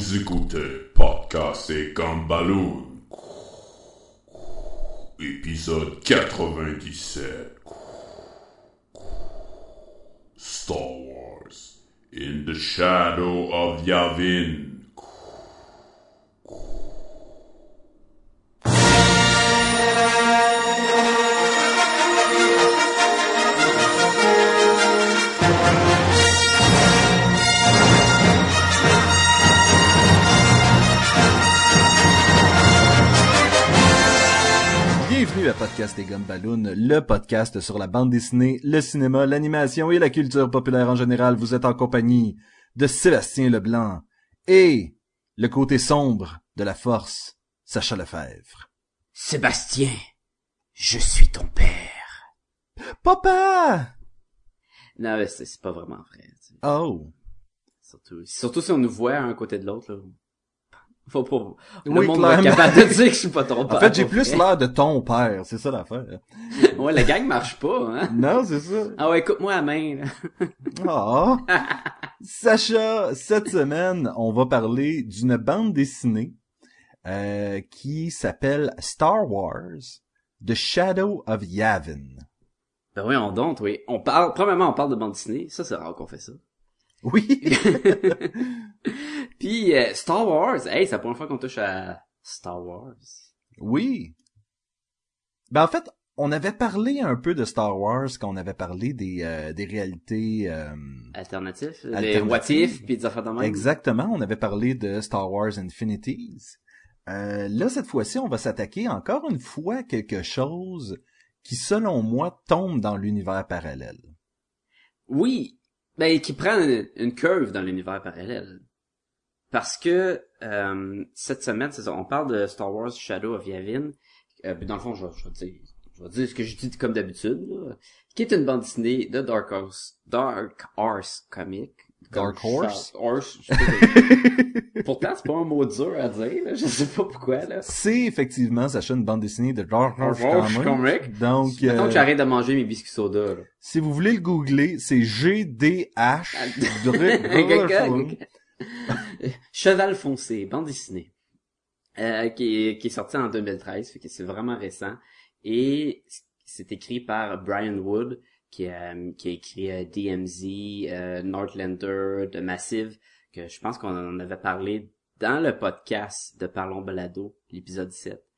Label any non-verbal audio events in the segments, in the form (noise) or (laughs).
Vous écoutez Podcast et Gumballoon. Épisode 97. Star Wars. In the shadow of Yavin. Bienvenue à Podcast et Gumballoon, le podcast sur la bande dessinée, le cinéma, l'animation et la culture populaire en général. Vous êtes en compagnie de Sébastien Leblanc et le côté sombre de la force, Sacha Lefebvre. Sébastien, je suis ton père. Papa! Non, mais c'est pas vraiment vrai. Oh. Surtout, surtout si on nous voit un côté de l'autre. là. Faut pas. Le Oui, monde va clairement. capable de dire que je suis pas ton père. En fait, j'ai plus (laughs) l'air de ton père, c'est ça l'affaire. Ouais, la gang marche pas, hein. (laughs) Non, c'est ça. Ah ouais, écoute-moi à main, là. (laughs) Ah. Sacha, cette semaine, on va parler d'une bande dessinée euh, qui s'appelle Star Wars, The Shadow of Yavin. Ben oui, on donte, oui. On parle, premièrement, on parle de bande dessinée. Ça, c'est rare qu'on fait ça. Oui. Puis, euh, Star Wars. Hey, c'est la première fois qu'on touche à Star Wars. oui. Ben en fait, on avait parlé un peu de Star Wars quand on avait parlé des, euh, des réalités... euh, Alternatif. Les Alternative. what if, puis des affaires de même. Exactement, on avait parlé de Star Wars Infinities. Euh, là, cette fois-ci, on va s'attaquer encore une fois à quelque chose qui, selon moi, tombe dans l'univers parallèle. Oui, ben qui prend une, une curve dans l'univers parallèle. Parce que euh, cette semaine, c'est ça, on parle de Star Wars Shadow of Yavin. Euh, dans le fond, je, vais- je vais dire, je vais dire ce que je dis comme d'habitude, là, qui est une bande dessinée de Dark Horse, Dark Horse Comic. Dark Horse? Horse. (laughs) Pourtant, c'est pas un mot dur à dire, là, je sais pas pourquoi là. C'est effectivement, Sacha, une bande dessinée de Dark Horse Horse. Comic. Donc, euh, que j'arrête de manger mes biscuits soda. Là. si vous voulez le googler, c'est GDH. (laughs) (laughs) Cheval foncé, bande dessinée. Euh, qui, est, qui est sorti en 2013, fait que c'est vraiment récent. Et c'est écrit par Brian Wood, qui a, qui a écrit euh, DMZ, euh, Northlander, The Massive, que je pense qu'on en avait parlé dans le podcast de Parlons Balado, l'épisode 7.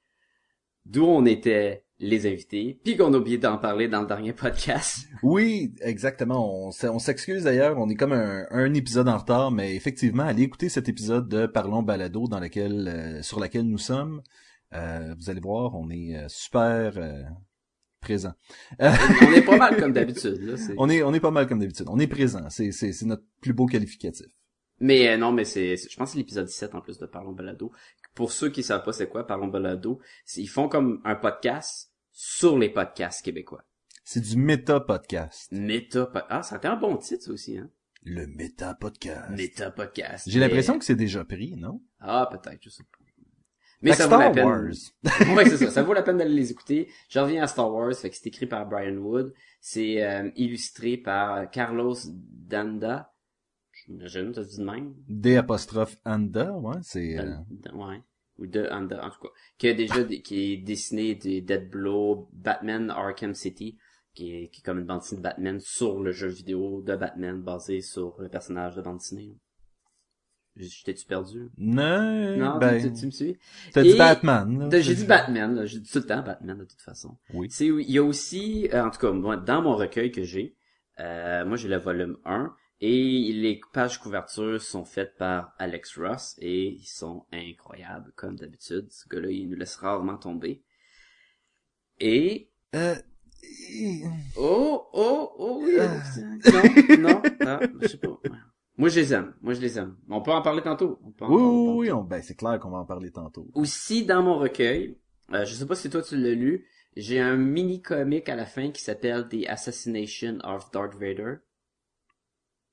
D'où on était les invités, puis qu'on a oublié d'en parler dans le dernier podcast. (laughs) Oui, exactement. On, s'excuse d'ailleurs, on est comme un, un épisode en retard, mais effectivement, allez écouter cet épisode de Parlons Balado dans lequel, euh, sur laquelle nous sommes. Euh, vous allez voir, on est euh, super euh, présent. on est pas mal comme (laughs) d'habitude, On est, on est pas mal comme d'habitude. On est présent. C'est, c'est, c'est notre plus beau qualificatif. Mais euh, non, mais c'est, c'est- je pense que c'est l'épisode 17 en plus de Parlons Balado. Pour ceux qui savent pas c'est quoi Parlons Balado, ils font comme un podcast sur les podcasts québécois. C'est du méta podcast. Méta Ah, ça a été un bon titre ça aussi, hein. Le méta podcast. Méta podcast. J'ai Mais- l'impression que c'est déjà pris, non? Ah, peut-être, je sais pas. Mais ça vaut la Star peine. Wars. (laughs) ouais, c'est ça. Ça vaut la peine d'aller les écouter. Je reviens à Star Wars, fait que c'est écrit par Brian Wood. C'est euh, illustré par Carlos Danda. J'imagine, ça se dit de même? D apostrophe ouais, c'est... euh, ouais. Ou de Under, en tout cas. Qui a déjà, dé- qui est dessiné des Dead Blow, Batman Arkham City, qui est, qui est comme une bande dessinée de Batman sur le jeu vidéo de Batman basé sur le personnage de bande dessinée. T'ai-tu perdu? Non, Non, ben, tu, tu me suis? t'as dit Batman. J'ai dit Batman, là. j'ai dit tout le temps Batman de toute façon. Oui. C'est, il y a aussi, euh, en tout cas, moi, dans mon recueil que j'ai, euh, moi j'ai le volume 1, et les pages couvertures sont faites par Alex Ross, et ils sont incroyables, comme d'habitude. Ce gars-là, il nous laisse rarement tomber. Et, Euh, oh, oh, oh, oui, Euh. non, non, non, je sais pas. Moi, je les aime. Moi, je les aime. On peut en parler tantôt. On peut en oui, parler oui, tantôt. oui, on- ben, c'est clair qu'on va en parler tantôt. Aussi, dans mon recueil, euh, je sais pas si toi tu l'as lu, j'ai un mini-comic à la fin qui s'appelle The Assassination of Darth Vader.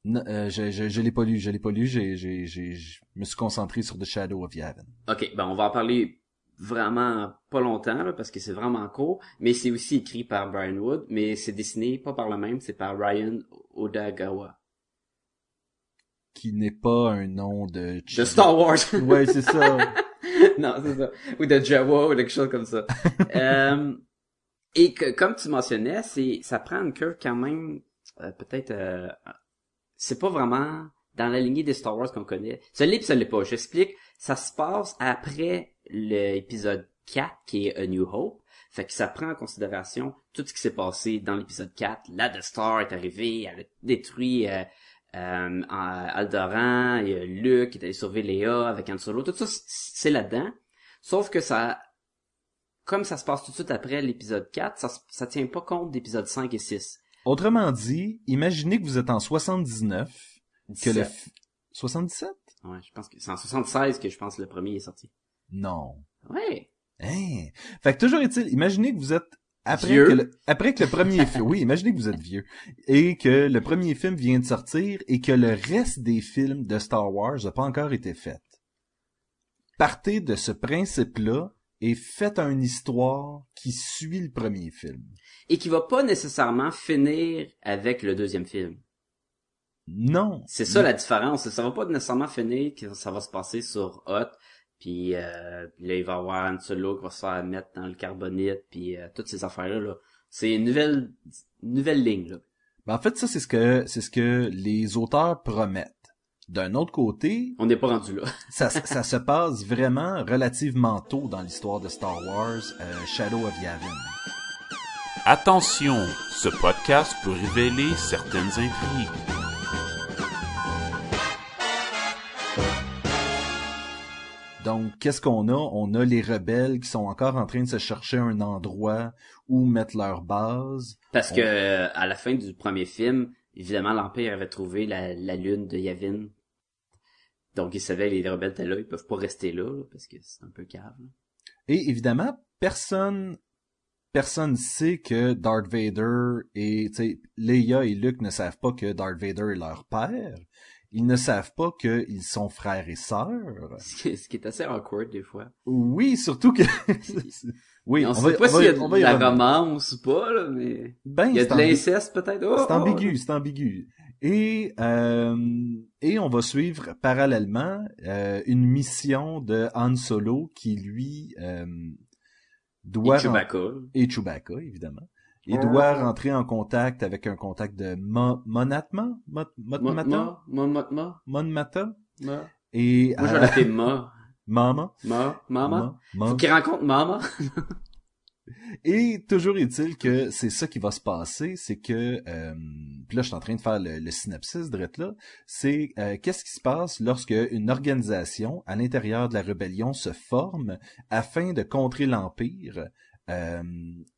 Non, euh, je, je, je l'ai pas lu, je l'ai pas lu, j'ai, j'ai, j'ai, je me suis concentré sur The Shadow of Yavin. Ok, ben on va en parler vraiment pas longtemps, là, parce que c'est vraiment court, mais c'est aussi écrit par Brian Wood, mais c'est dessiné pas par le même, c'est par Ryan Odagawa. qui n'est pas un nom de... De Star Wars. (laughs) Ouais, c'est ça. (laughs) non, c'est ça. Ou de Jawa ou quelque chose comme ça. (laughs) euh, et que, comme tu mentionnais, c'est ça prend une curve quand même euh, peut-être euh, c'est pas vraiment dans la lignée des Star Wars qu'on connaît. Ça l'est pis ça l'est pas. J'explique. Ça se passe après l'épisode 4 qui est A New Hope. Fait que ça prend en considération tout ce qui s'est passé dans l'épisode 4. La Death Star est arrivée, elle a détruit euh, euh, Alderan, il y a Luke est allé sauver Léa avec Han Solo. Tout ça, c'est là-dedans. Sauf que ça, comme ça se passe tout de suite après l'épisode 4, ça, ça tient pas compte d'épisode 5 et 6. Autrement dit, imaginez que vous êtes en 79, que le... 17. 77? Ouais, je pense que c'est en 76 que je pense que le premier est sorti. Non. Ouais. Hein? Fait que toujours est-il, imaginez que vous êtes après Vieux. que le, après que le premier film, oui, imaginez que vous êtes vieux et que le premier film vient de sortir et que le reste des films de Star Wars n'a pas encore été fait. Partez de ce principe-là et faites une histoire qui suit le premier film. Et qui va pas nécessairement finir avec le deuxième film. Non. C'est ça la différence. Ça va pas nécessairement finir que ça va se passer sur Hot. Puis euh, là, il va y avoir Han Solo qui va se faire mettre dans le carbonite. Puis euh, toutes ces affaires-là. Là. C'est une nouvelle, une nouvelle ligne. Là. Ben, en fait, ça, c'est ce que, c'est ce que les auteurs promettent. D'un autre côté, On n'est pas rendu là. (laughs) ça, ça se passe vraiment relativement tôt dans l'histoire de Star Wars, euh, Shadow of Yavin. Attention, ce podcast peut révéler certaines intrigues. Donc, qu'est-ce qu'on a? On a les rebelles qui sont encore en train de se chercher un endroit où mettre leur base. Parce que euh, à la fin du premier film, évidemment, l'Empire avait trouvé la, la lune de Yavin. Donc ils savaient les rebelles étaient là, ils peuvent pas rester là, là, parce que c'est un peu cave. là. Et évidemment, personne personne sait que Darth Vader et tu sais Leia et Luke ne savent pas que Darth Vader est leur père. Ils ne savent pas qu'ils sont frères et sœurs. Ce qui, est assez awkward des fois. Oui, surtout que (laughs) oui, on, on sait va- pas s'il y a de la romance ou pas, là, mais Ben, il y a c'est de l'inceste peut-être. Oh, C'est oh, ambigu, c'est ambigu. Et euh, et on va suivre parallèlement euh, une mission de Han Solo qui lui euh, doit Et Chewbacca. et Chewbacca évidemment. Il doit rentrer en contact avec un contact de Mo- Monatma, Mot- Ma, Motmata, ma, ma, ma, ma, Monmata ma. et Moi, je euh, vais l'appeler Ma. Mama, Ma, Mama. Ma- Faut qu'il rencontre Mama. (laughs) Et toujours est-il que c'est ça qui va se passer, c'est que euh, puis là je suis en train de faire le, le synopsis de là, c'est euh, qu'est-ce qui se passe lorsque une organisation à l'intérieur de la rébellion se forme afin de contrer l'empire euh,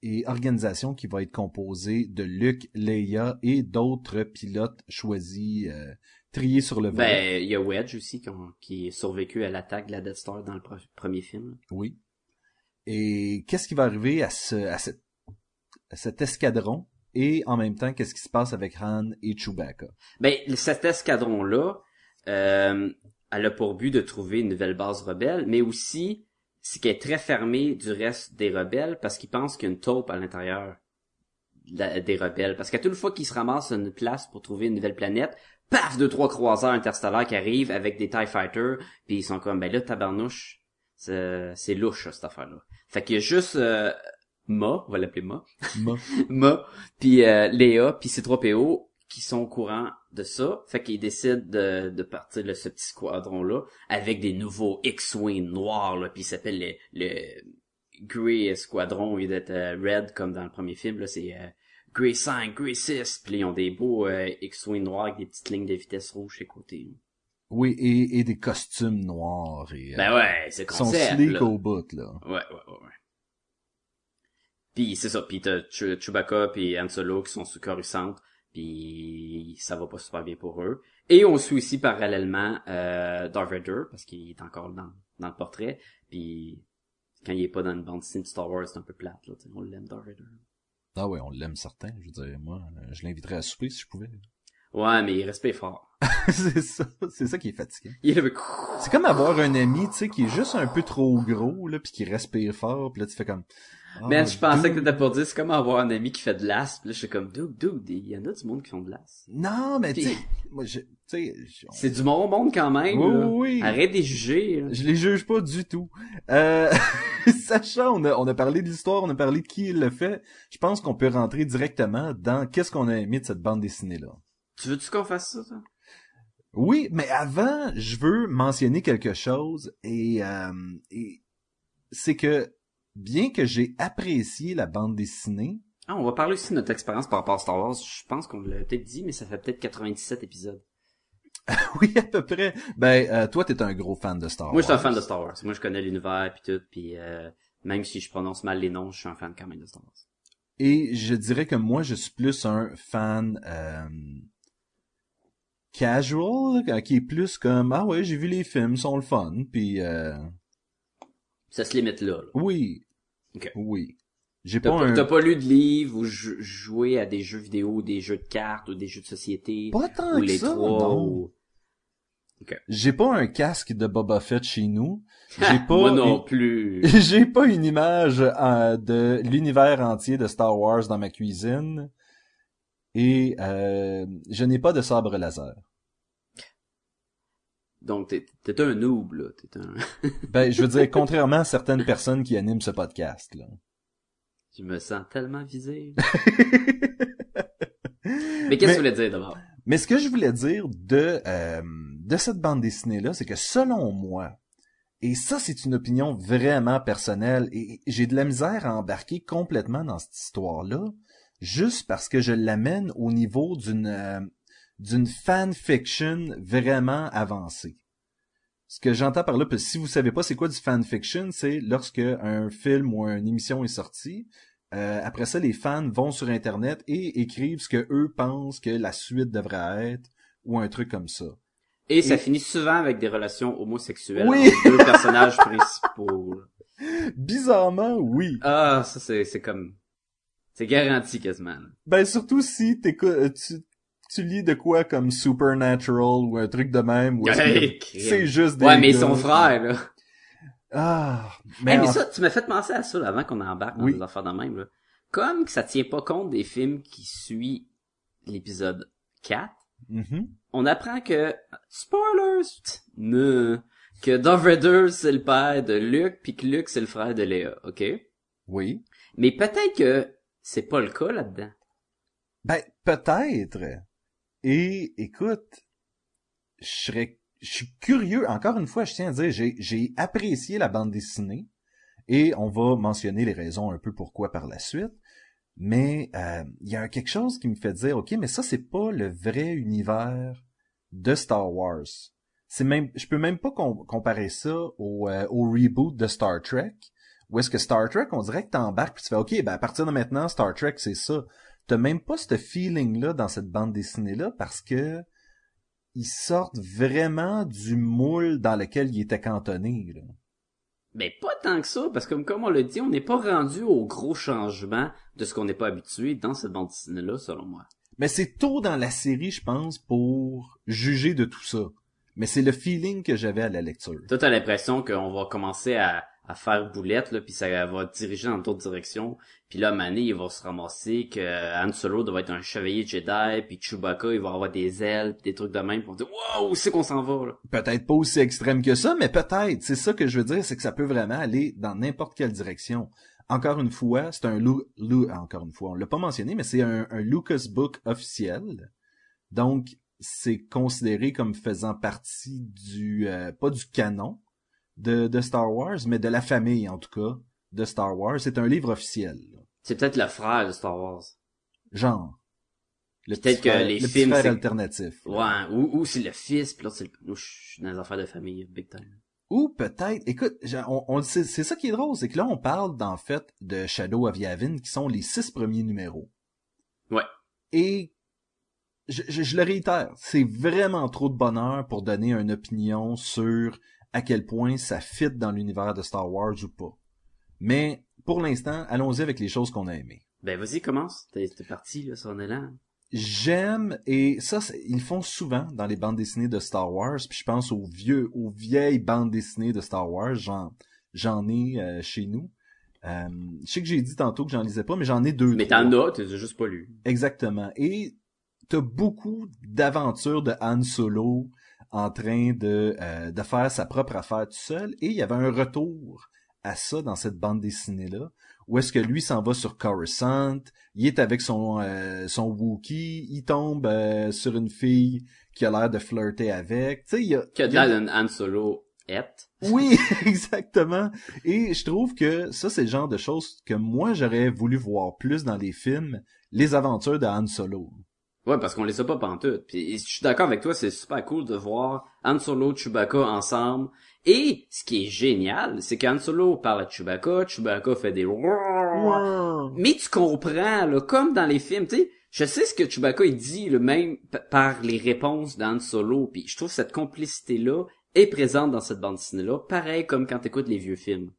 et organisation qui va être composée de Luke, Leia et d'autres pilotes choisis euh, triés sur le volet. Ben, il y a Wedge aussi qui, ont- qui est survécu à l'attaque de la Death Star dans le premier film. Oui. Et qu'est-ce qui va arriver à, ce, à, cet escadron? Et en même temps, qu'est-ce qui se passe avec Han et Chewbacca? Ben, cet escadron-là, euh, elle a pour but de trouver une nouvelle base rebelle, mais aussi, c'est qu'elle est très fermée du reste des rebelles parce qu'ils pensent qu'il y a une taupe à l'intérieur des rebelles. Parce qu'à toute fois qu'ils se ramassent une place pour trouver une nouvelle planète, paf, deux, trois croiseurs interstellaires qui arrivent avec des TIE Fighters, puis ils sont comme, ben là, tabarnouche, c'est louche, cette affaire-là. Fait qu'il y a juste euh, Ma, on va l'appeler Ma, Ma- (laughs) Ma, puis euh, Léa, puis C3PO qui sont au courant de ça. Fait qu'ils décident de, de partir de ce petit squadron-là avec des nouveaux X-Wing noirs, là, puis il s'appelle le, le Grey Squadron au lieu d'être euh, Red comme dans le premier film. Là, c'est euh, Grey 5, Grey 6, puis ils ont des beaux euh, X-Wing noirs avec des petites lignes de vitesse rouge à côté. Oui, et, et des costumes noirs et euh, Ben ouais, c'est le ils sont concept. sleek là. au bout là. Ouais, ouais, ouais, ouais. Puis c'est ça, puis t'as Chew- Chewbacca puis Han Solo qui sont sous Coruscant, puis ça va pas super bien pour eux. Et on suit aussi parallèlement euh, Darth Vader, parce qu'il est encore dans, dans le portrait, puis quand il est pas dans une bande dessinée de Star Wars, c'est un peu plate, là, on l'aime Darth Vader. Ah ouais, on l'aime certain. Je veux dire, moi, euh, je l'inviterais à souper si je pouvais. Ouais, mais il respecte fort. (laughs) c'est ça, c'est ça qui est fatigant. Il là, C'est comme avoir un ami, tu sais, qui est juste un peu trop gros là, puis qui respire fort, puis là tu fais comme, Ah, je pensais dude. que t'étais pour dire, c'est comme avoir un ami qui fait de l'as. Puis là, je suis comme, dude, dude, il y en a du monde qui font de l'as. Non, mais tu moi, je, C'est du bon monde quand même. Oui, là. oui. Arrête de les juger. là. Je les juge pas du tout. Euh, (laughs) Sacha, on a, on a parlé de l'histoire, on a parlé de qui le fait. Je pense qu'on peut rentrer directement dans qu'est-ce qu'on a aimé de cette bande dessinée-là. Tu veux-tu qu'on fasse ça, toi? Oui, mais avant, je veux mentionner quelque chose et, euh, et c'est que bien que j'ai apprécié la bande dessinée, Ah, on va parler aussi de notre expérience par rapport à Star Wars. Je pense qu'on l'a peut-être dit, mais ça fait peut-être 97 épisodes. (laughs) oui à peu près. Ben, euh, toi t'es un gros fan de Star Wars. Moi, je suis un fan de Star Wars. Moi, je connais l'univers puis tout, puis euh, même si je prononce mal les noms, je suis un fan quand même de Star Wars. Et je dirais que moi, je suis plus un fan euh, casual, qui est plus comme ah ouais, j'ai vu les films, sont le fun, puis euh, Ça se limite là. là. oui, Ok. oui. J'ai pas un t'as pas lu de livres ou jou- joué à des jeux vidéo, ou des jeux de cartes ou des jeux de société pas tant ou que les ça, trois. non. ou- J'ai pas un casque de Boba Fett chez nous. (laughs) J'ai pas Moi non une- plus. (laughs) J'ai pas une image euh, de l'univers entier de Star Wars dans ma cuisine. Et euh, je n'ai pas de sabre laser. Donc, t'es, t'es un noob, là. T'es un... (laughs) Ben, je veux dire, contrairement à certaines personnes qui animent ce podcast, là. Je me sens tellement visé. (laughs) Mais qu'est-ce que tu voulais dire d'abord? Mais ce que je voulais dire de euh, de cette bande dessinée là, c'est que selon moi, et ça c'est une opinion vraiment personnelle, et j'ai de la misère à embarquer complètement dans cette histoire là, juste parce que je l'amène au niveau d'une euh, d'une fanfiction vraiment avancée. Ce que j'entends par là, parce que si vous savez pas c'est quoi du fanfiction, c'est lorsque un film ou une émission est sorti, euh, après ça, les fans vont sur Internet et écrivent ce que eux pensent que la suite devrait être ou un truc comme ça. Et ça finit souvent avec des relations homosexuelles Oui. entre deux personnages (laughs) principaux. Bizarrement, oui. Ah, ça c'est, c'est comme... C'est garanti quasiment. là. Ben surtout si t'écou- euh, tu, tu lis de quoi comme Supernatural ou un truc de même. Hey, c'est juste des Ouais, mais gars- sont frères, là. Ah, Mais, mais, en- ça, tu m'as fait penser à ça là, avant qu'on embarque dans Oui. des affaires de même. Là. Comme que ça tient pas compte des films qui suivent l'épisode 4, Mhm. on apprend que... Spoilers! Ne, que Darth Vader, c'est le père de Luke, puis que Luke, c'est le frère de Léa, ok? oui. Mais peut-être que c'est pas le cas là-dedans. Ben peut-être. Et écoute, je serais, suis curieux. Encore une fois, je tiens à dire, j'ai apprécié la bande dessinée et on va mentionner les raisons un peu pourquoi par la suite. Mais euh, il y a quelque chose qui me fait dire, ok, mais ça c'est pas le vrai univers de Star Wars. C'est même, je peux même pas com- comparer ça euh, au reboot de Star Trek. Où est-ce que Star Trek, on dirait que t'embarques puis tu fais, ok, ben à partir de maintenant, Star Trek c'est ça. T'as même pas ce feeling-là dans cette bande dessinée-là parce que ils sortent vraiment du moule dans lequel ils étaient cantonnés. Là. Mais pas tant que ça, parce que comme on l'a dit, on n'est pas rendu au gros changement de ce qu'on n'est pas habitué dans cette bande dessinée-là, selon moi. Mais c'est tôt dans la série, je pense, pour juger de tout ça. Mais c'est le feeling que j'avais à la lecture. Toi, t'as l'impression qu'on va commencer à, à faire boulette, là, puis ça va diriger dans d'autres directions. Puis là, Mané, il va se ramasser que Han Solo doit être un chevalier Jedi, puis Chewbacca, il va avoir des ailes, des trucs de même, on dit « Wow, c'est qu'on s'en va? Peut-être pas aussi extrême que ça, mais peut-être. C'est ça que je veux dire, c'est que ça peut vraiment aller dans n'importe quelle direction. Encore une fois, c'est un Lu, encore une fois, on l'a pas mentionné, mais c'est un, un Lucas Book officiel. Donc, c'est considéré comme faisant partie du, euh, pas du canon de, de Star Wars, mais de la famille, en tout cas, de Star Wars. C'est un livre officiel. C'est peut-être le frère de Star Wars. Genre. Le Peut-être que les le films, c'est- alternatif. là. Ouais, ou, ou c'est le fils, puis là, c'est le... Nous, je suis dans les affaires de famille, big time. Ou peut-être, écoute, on, on- c'est c'est ça qui est drôle, c'est que là on parle d'en fait de Shadow of Yavin qui sont les six premiers numéros. Ouais. Et je, je, je le réitère, c'est vraiment trop de bonheur pour donner une opinion sur à quel point ça fit dans l'univers de Star Wars ou pas. Mais pour l'instant, allons-y avec les choses qu'on a aimées. Ben, vas-y, commence. T'es parti, là, sur un élan. J'aime et ça ils font souvent dans les bandes dessinées de Star Wars puis je pense aux vieux aux vieilles bandes dessinées de Star Wars j'en j'en ai euh, chez nous Euh, je sais que j'ai dit tantôt que j'en lisais pas, mais j'en ai deux. Mais t'en as, t'as juste pas lu. Exactement. Et t'as beaucoup d'aventures de Han Solo en train de, euh, de faire sa propre affaire tout seul. Et il y avait un retour à ça dans cette bande dessinée-là, où est-ce que lui s'en va sur Coruscant, il est avec son euh, son Wookiee, il tombe euh, sur une fille qui a l'air de flirter avec. Tu sais, il y a... Y a- un Han Solo est. oui, (laughs) exactement. Et je trouve que ça, c'est le genre de choses que moi, j'aurais voulu voir plus dans les films, les aventures de Han Solo. Ouais, parce qu'on les a pas pantoute. Puis je suis d'accord avec toi, c'est super cool de voir Han Solo, Chewbacca ensemble. Et ce qui est génial, c'est qu'Han Solo parle à Chewbacca, Chewbacca fait des mais tu comprends, là, comme dans les films, tu sais, je sais ce que Chewbacca il dit, le même par les réponses d'Han Solo, puis je trouve cette complicité-là est présente dans cette bande dessinée-là, pareil comme quand t'écoutes les vieux films.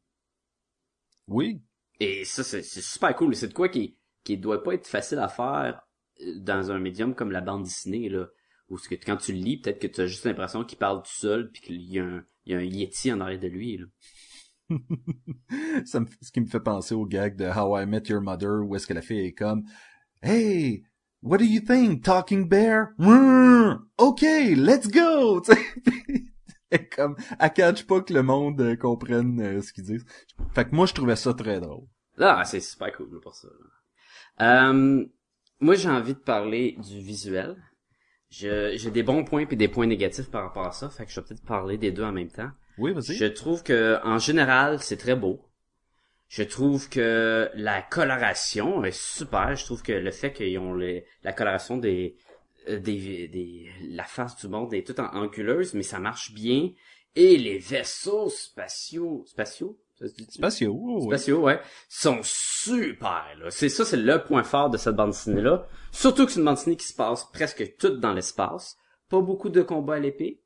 Oui. Et ça, c'est super cool. C'est de quoi qui, qui doit pas être facile à faire dans un médium comme la bande dessinée, là. Où ce que quand tu le lis, peut-être que tu as juste l'impression qu'il parle tout seul, puis qu'il y a un, il y a un Yeti en arrière de lui, là. (laughs) Ça me- ce qui me fait penser au gag de How I Met Your Mother, où est-ce que la fille est comme Hey, what do you think, Talking Bear? OK, let's go! (laughs) Comme, elle catch pas que le monde euh, comprenne euh, ce qu'ils disent. Fait que moi, je trouvais ça très drôle. Ah, c'est super cool pour ça. là. Euh, moi, j'ai envie de parler du visuel. J'ai des bons points et des points négatifs par rapport à ça, fait que je vais peut-être parler des deux en même temps. Oui, vas-y. Je trouve que en général, c'est très beau. Je trouve que la coloration est super. Je trouve que le fait qu'ils ont les, la coloration des, euh, des, des, la face du monde est tout en anguleuse, mais ça marche bien. Et les vaisseaux spatiaux, spatiaux, ça se dit Spatiaux, oui. spatiaux, ouais, sont super, là. C'est ça, c'est le point fort de cette bande dessinée-là. Surtout que c'est une bande dessinée qui se passe presque toute dans l'espace. Pas beaucoup de combats à l'épée.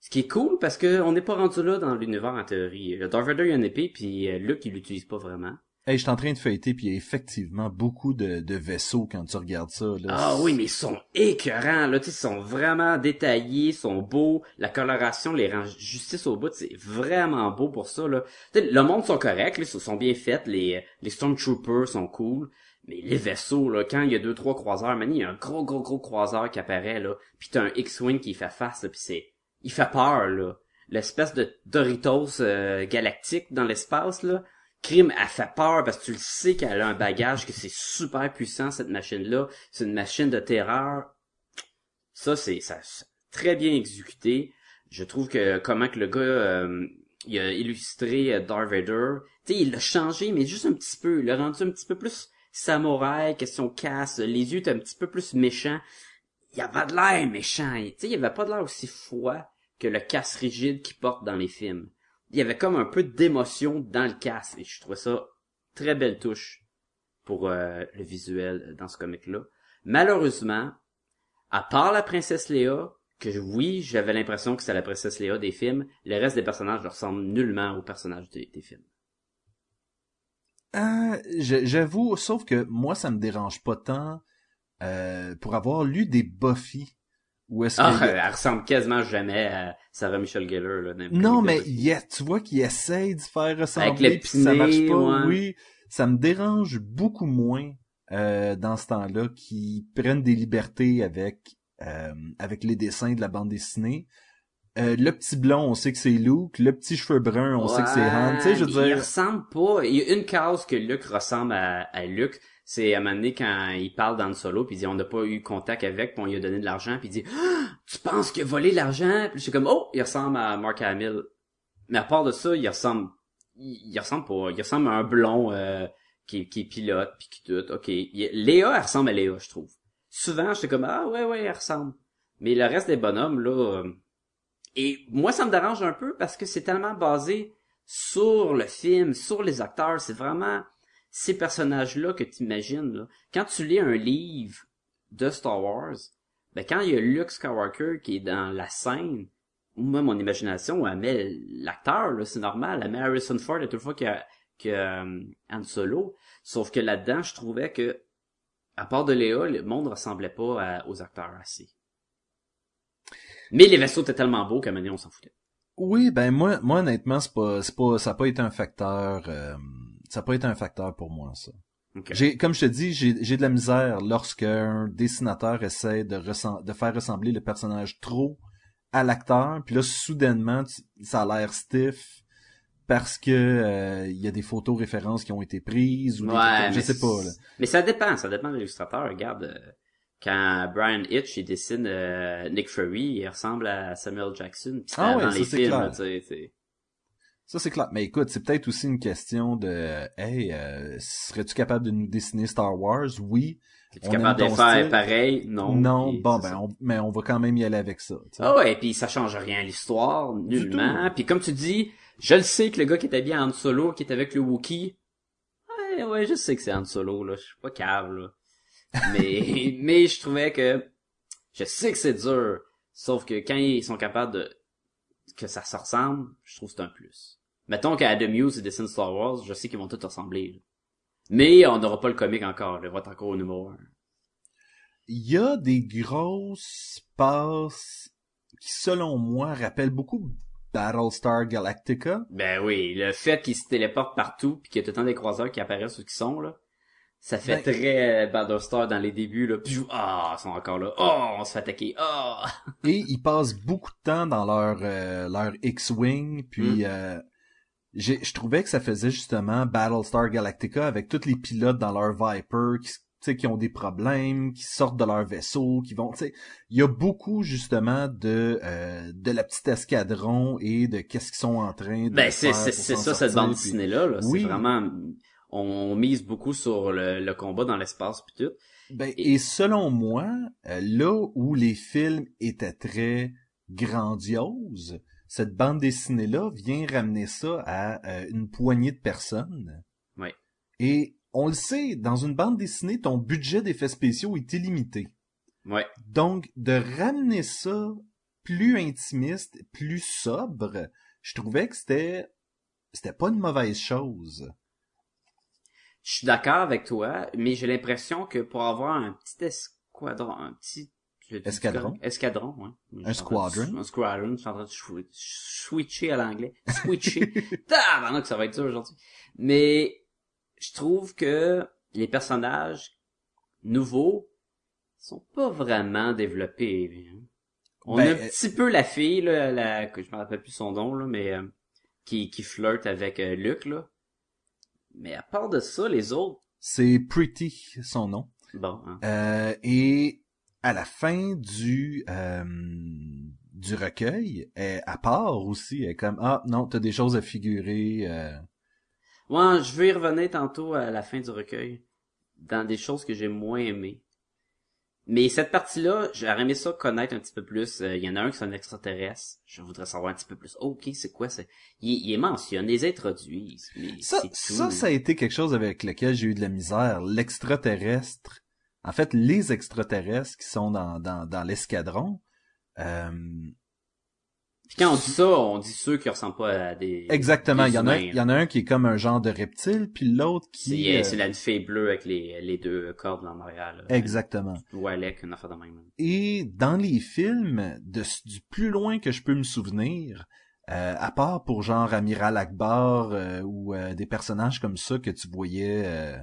Ce qui est cool parce que on n'est pas rendu là dans l'univers en théorie. Le Darth Vader il a une épée puis euh, Luke il l'utilise pas vraiment. Hey, je suis en train de feuilleter, puis il y a effectivement beaucoup de, de vaisseaux quand tu regardes ça. Là. Ah oui, mais ils sont écœurants, là, ils sont vraiment détaillés, ils sont beaux, la coloration les rend justice au bout, c'est vraiment beau pour ça, là. Le monde sont corrects, ils sont bien faits, les, les Stormtroopers sont cool, mais les vaisseaux, là, quand il y a deux, trois croiseurs, man, il y a un gros, gros, gros croiseur qui apparaît, là, pis t'as un X-Wing qui fait face, là, pis c'est, il fait peur, là. L'espèce de Doritos euh, galactique dans l'espace, là, Crime, elle fait peur parce que tu le sais qu'elle a un bagage, que c'est super puissant, cette machine-là. C'est une machine de terreur. Ça, c'est ça, très bien exécuté. Je trouve que comment que le gars euh, il a illustré euh, Darth Vader, tu sais, il l'a changé, mais juste un petit peu. Il l'a rendu un petit peu plus samouraï, question casse. Les yeux étaient un petit peu plus méchants. Il avait de l'air méchant. Tu sais, il avait pas de l'air aussi froid que le casse rigide qu'il porte dans les films il y avait comme un peu d'émotion dans le casque et je trouvais ça très belle touche pour euh, le visuel dans ce comic là. Malheureusement, à part la princesse Léa, que oui, j'avais l'impression que c'était la princesse Léa des films, le reste des personnages ne ressemblent nullement aux personnages des, des films. Euh, J'avoue, sauf que moi, ça me dérange pas tant euh, pour avoir lu des Buffy. Est-ce Ah, elle ressemble quasiment jamais à Sarah Michelle Gellar là. les Non, mais films. il y a- tu vois qu'il essaye de faire ressembler, Avec le puis ça marche pas. ouais. Oui, ça me dérange beaucoup moins euh, dans ce temps-là qu'ils prennent des libertés avec euh, avec les dessins de la bande dessinée. Euh, le petit blond, on sait que c'est Luke. Le petit cheveu brun, on sait que c'est Han. Tu sais, je veux Ouais, Il dire... ressemble pas. Il y a une case que Luke ressemble à, à Luke. C'est à un moment donné quand il parle dans le solo, puis il dit on n'a pas eu contact avec, puis on lui a donné de l'argent, puis il dit Ah, tu penses qu'il a volé l'argent? Puis je suis comme oh, il ressemble à Mark Hamill. Mais à part de ça, il ressemble, il, ressemble pas. Il ressemble à un blond euh, qui, qui pilote puis qui tout. Ok, Léa, elle ressemble à Léa, je trouve. Souvent, j'étais comme ah ouais ouais, elle ressemble. Mais le reste des bonhommes là. euh, et moi, ça me dérange un peu parce que c'est tellement basé sur le film, sur les acteurs. C'est vraiment ces personnages-là que tu imagines. Là. Quand tu lis un livre de Star Wars, ben quand il y a Luke Skywalker qui est dans la scène, même mon imagination, elle met l'acteur, c'est normal, elle met Harrison Ford à toute fois a, que euh, Han Solo. Sauf que là-dedans, je trouvais que, à part de Léa, le monde ressemblait pas aux acteurs assez. Mais les vaisseaux étaient tellement beaux qu'à un moment on s'en foutait. Oui, ben moi, moi honnêtement, c'est pas, pas, ça a pas été un facteur. euh, ça pas été un facteur pour moi, ça. Ok. J'ai, comme je te dis, j'ai, j'ai de la misère lorsque un dessinateur essaie de, de faire ressembler le personnage trop à l'acteur, puis là, soudainement, tu- ça a l'air stiff parce que euh, il y a des photos références qui ont été prises ou des trucs comme- je sais pas. Là. Mais ça dépend, ça dépend de l'illustrateur. Regarde, euh, quand Brian Hitch il dessine euh, Nick Fury, il ressemble à Samuel Jackson. Pis Ah ouais, dans ça, les films, clair. là, tu sais, c'est- Ça c'est clair. Mais écoute, c'est peut-être aussi une question de, hey, euh, serais-tu capable de nous dessiner Star Wars? Oui. Es-tu capable de faire style? pareil? Non. Non. Bon, ben, on, mais on va quand même y aller avec ça. Ah ouais, puis ça change rien à l'histoire, nullement. Puis comme tu dis, je le sais que le gars qui était bien Han Solo, qui est avec le Wookiee, ouais, ouais, je sais que c'est Han Solo, là. Je suis pas cave, là. Mais, (laughs) mais je trouvais que, je sais que c'est dur. Sauf que quand ils sont capables de, que ça se ressemble, je trouve que c'est un plus. Mettons qu'Adam Hughes et dessine Star Wars, je sais qu'ils vont tous ressembler, là. Mais on n'aura pas le comique encore. Il va être encore au numéro 1. Il y a des grosses passes qui, selon moi, rappellent beaucoup Battlestar Galactica. Ben oui, le fait qu'ils se téléportent partout puis qu'il y a tout le temps des croiseurs qui apparaissent où qu'ils sont là, ça fait Ben- très euh, Battlestar dans les débuts là. Puis ah, ils sont encore là. Oh, on se fait attaquer. Ah. Et ils passent beaucoup de temps dans leur euh, leur X-Wing, puis Mm. euh, je trouvais que ça faisait justement Battlestar Galactica avec tous les pilotes dans leur Viper qui, s- tu sais, qui ont des problèmes, qui sortent de leur vaisseau, qui vont, tu sais, il y a beaucoup justement de euh, de la petite escadron et de qu'est-ce qu'ils sont en train de Ben c'est faire c'est pour c'est s'en ça cette bande puis- dessinée là. là. Oui. C'est vraiment on mise beaucoup sur le, le combat dans l'espace puis tout. Ben, Et- et selon moi, euh, là où les films étaient très grandioses, cette bande dessinée-là vient ramener ça à euh, une poignée de personnes. Ouais. Et on le sait, dans une bande dessinée, ton budget d'effets spéciaux est illimité. Ouais. Donc, de ramener ça plus intimiste, plus sobre, je trouvais que c'était c'était pas une mauvaise chose. Je suis d'accord avec toi, mais j'ai l'impression que pour avoir un petit escadron, un petit Escadron? escadron, ouais. De- squadron? Un squadron, je suis en train de switcher à l'anglais. Switcher. (laughs) Ah, que ça va être dur aujourd'hui. Mais je trouve que les personnages nouveaux sont pas vraiment développés. hein. On Ben, a un petit peu la fille, là, la, que je me rappelle plus son nom, là, mais euh, qui, qui flirte avec euh, Luc, là. Mais à part de ça, les autres, C'est Pretty, son nom. bon, hein. Euh, et à la fin du euh, du recueil, elle, à part aussi, elle est comme ah non, t'as des choses à figurer. euh. Ouais, je veux y revenir tantôt à la fin du recueil. Dans des choses que j'ai moins aimées. Mais cette partie-là, j'aurais aimé ça connaître un petit peu plus. Euh, Il y en a un qui est un extraterrestre. Je voudrais savoir un petit peu plus. Oh, ok, c'est quoi ça? Il, il est mentionné, ils introduisent. Mais Ça, tout. ça, ça a été quelque chose avec lequel j'ai eu de la misère. L'extraterrestre, en fait, les extraterrestres qui sont dans dans, dans l'escadron. Euh, Puis quand on dit ça, on dit ceux qui ressemblent pas à des... exactement, des il y en a, humains, il y en a un qui est comme un genre de reptile, puis l'autre C'est qui. euh, euh, c'est la fée bleue avec les, les deux cordes en arrière. Là. Exactement. Ou Alec, une affaire de même. Et dans les films, de, du plus loin que je peux me souvenir, euh, à part pour genre Amiral Akbar euh, ou des personnages comme ça que tu voyais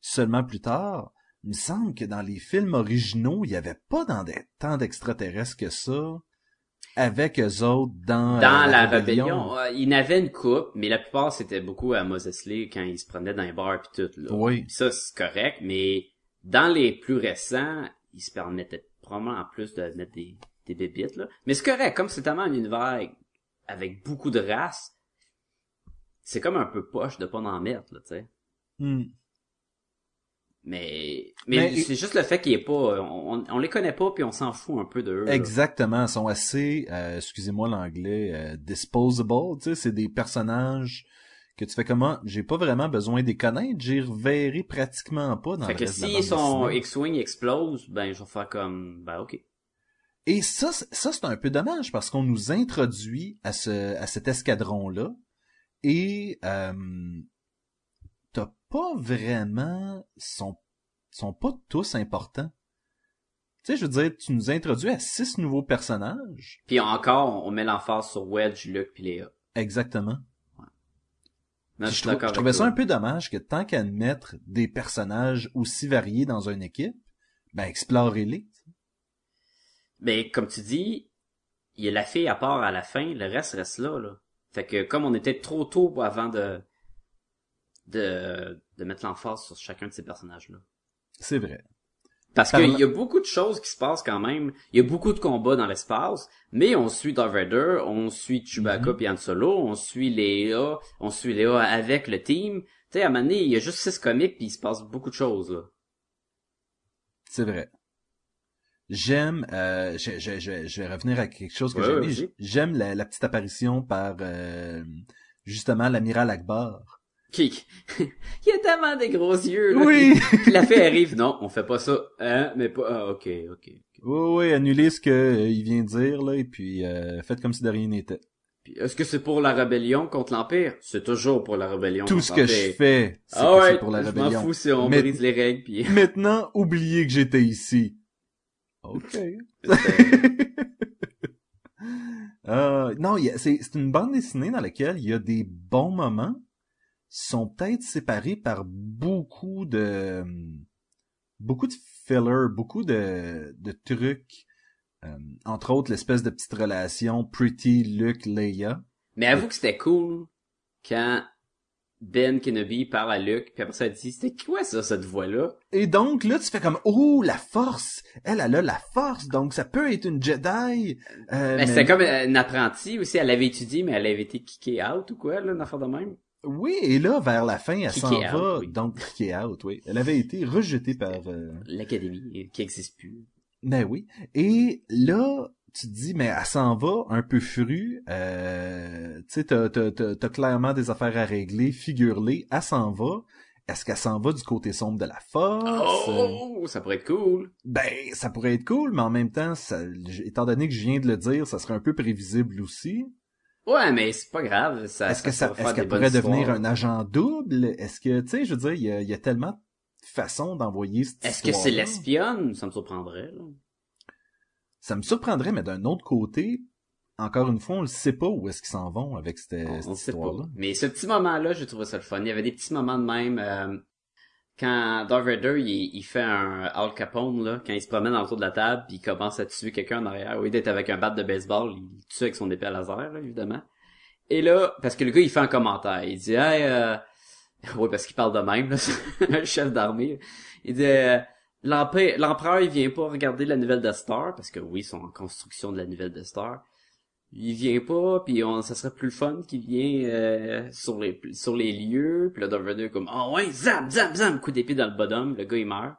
seulement plus tard, il me semble que dans les films originaux, il n'y avait pas dans des, tant d'extraterrestres que ça avec eux autres dans, Dans euh, la rébellion, euh, il y en avait une coupe, mais la plupart c'était beaucoup à Moses Lee quand ils se prenaient dans les bars pis tout. Là. Oui. Ça c'est correct, mais dans les plus récents, ils se permettaient probablement en plus de mettre des, des bébites là. Mais c'est correct, comme c'est tellement un univers avec beaucoup de races, c'est comme un peu poche de pas en mettre là, tu sais. Hmm. Mais mais, Mais- c'est juste le fait qu'il est pas, on, on les connaît pas puis on s'en fout un peu de eux. là. Exactement, ils sont assez, euh, excusez-moi l'anglais, euh, disposable, tu sais, c'est des personnages que tu fais comment, j'ai pas vraiment besoin de les connaître, j'y reverrai pratiquement pas dans Fait le que reste de la si son. X-Wing explose, ben je vais faire comme, ben ok. Et ça, c'est- ça c'est un peu dommage parce qu'on nous introduit à ce, à cet escadron-là et euh, t'as pas vraiment, sont, sont pas tous importants. Tu sais, je veux dire, tu nous introduis à six nouveaux personnages. Puis encore, on met l'emphase sur Wedge, Luke puis Léa. Exactement. Non, je je, suis trou- d'accord je trouvais ça un peu dommage que tant qu'à mettre des personnages aussi variés dans une équipe, ben explorez-les. Mais comme tu dis, il y a la fille à part à la fin, le reste reste là, là. Fait que comme on était trop tôt avant de de, de mettre l'emphase sur chacun de ces personnages-là. C'est vrai. Parce Parla- qu'il y a beaucoup de choses qui se passent quand même. Il y a beaucoup de combats dans l'espace, mais on suit Darth Vader, on suit Chewbacca puis Han Solo, on suit Léa, on suit Léa avec le team. Tu sais, à un moment donné, il y a juste six comics puis il se passe beaucoup de choses, là. C'est vrai. J'aime, euh, je, je, je, je vais revenir à quelque chose que Ouais, j'ai. J'aime la, la petite apparition par euh, justement l'amiral Akbar. Qui, (laughs) il a tellement des gros yeux, là. Oui. Puis (laughs) la fille arrive, non, on fait pas ça, hein, mais pas, ah, ok, ok. Oui, oui, annulez ce que euh, vient de dire là et puis euh, faites comme si de rien n'était. Est-ce que c'est pour la rébellion contre l'Empire? C'est toujours pour la rébellion Tout contre ce que je fais, c'est Ah que ouais, pour la je m'en rébellion. fous si on Mais- brise les règles, puis... (laughs) Maintenant, oubliez que j'étais ici. Ok. Euh, non, c'est une bande dessinée dans laquelle il y a des bons moments, sont peut-être séparés par beaucoup de beaucoup de filler, beaucoup de, de trucs, euh, entre autres l'espèce de petite relation Pretty Luke Leia. Mais avoue que c'était cool quand Ben Kenobi parle à Luke, puis après ça, dit, c'était quoi ça, cette voix-là? Et donc là, tu fais comme oh la force, elle elle a la force, donc ça peut être une Jedi. Euh, Ben, mais- c'était comme une apprentie aussi, elle avait étudié, mais elle avait été kickée out ou quoi, là, une affaire de même? Oui, et là, vers la fin, elle s'en va, oui. donc kick out, oui. Elle avait été rejetée par... euh, L'académie, qui existe plus. Ben oui. Et là, tu te dis, mais elle s'en va un peu fru. Euh, tu sais, t'as, t'as clairement des affaires à régler, figure-les. Elle s'en va. Est-ce qu'elle s'en va du côté sombre de la force? Oh, ça pourrait être cool. Ben, ça pourrait être cool, mais en même temps, ça, étant donné que je viens de le dire, ça serait un peu prévisible aussi. Ouais, mais c'est pas grave, ça, Est-ce que ça, est-ce qu'elle pourrait devenir histoires. un agent double? Est-ce que, tu sais, je veux dire, il y a, il y a tellement de façons d'envoyer cette Est-ce que c'est l'espionne? Ça me surprendrait, là. Ça me surprendrait, mais d'un autre côté, encore une fois, on le sait pas où est-ce qu'ils s'en vont avec cette, On, cette on sait histoire-là. pas. Mais ce petit moment-là, j'ai trouvé ça le fun. Il y avait des petits moments de même. euh, quand Darth Vader, il, il fait un Al Capone, là, quand il se promène autour de la table, puis il commence à tuer quelqu'un en arrière. Au lieu d'être avec un bat de baseball, il tue avec son épée à laser, là, évidemment. Et là, parce que le gars, il fait un commentaire. Il dit, hey, euh... (laughs) oui, parce qu'il parle de même, là, (laughs) un chef d'armée. Il dit, euh, l'empereur, il vient pas regarder la nouvelle Death Star, parce que oui, ils sont en construction de la nouvelle Death Star. Il vient pas, puis on, ça serait plus le fun qu'il vient euh, sur les sur les lieux, puis là est comme oh ouais zam zam zam coup d'épée dans le bottom, le gars il meurt.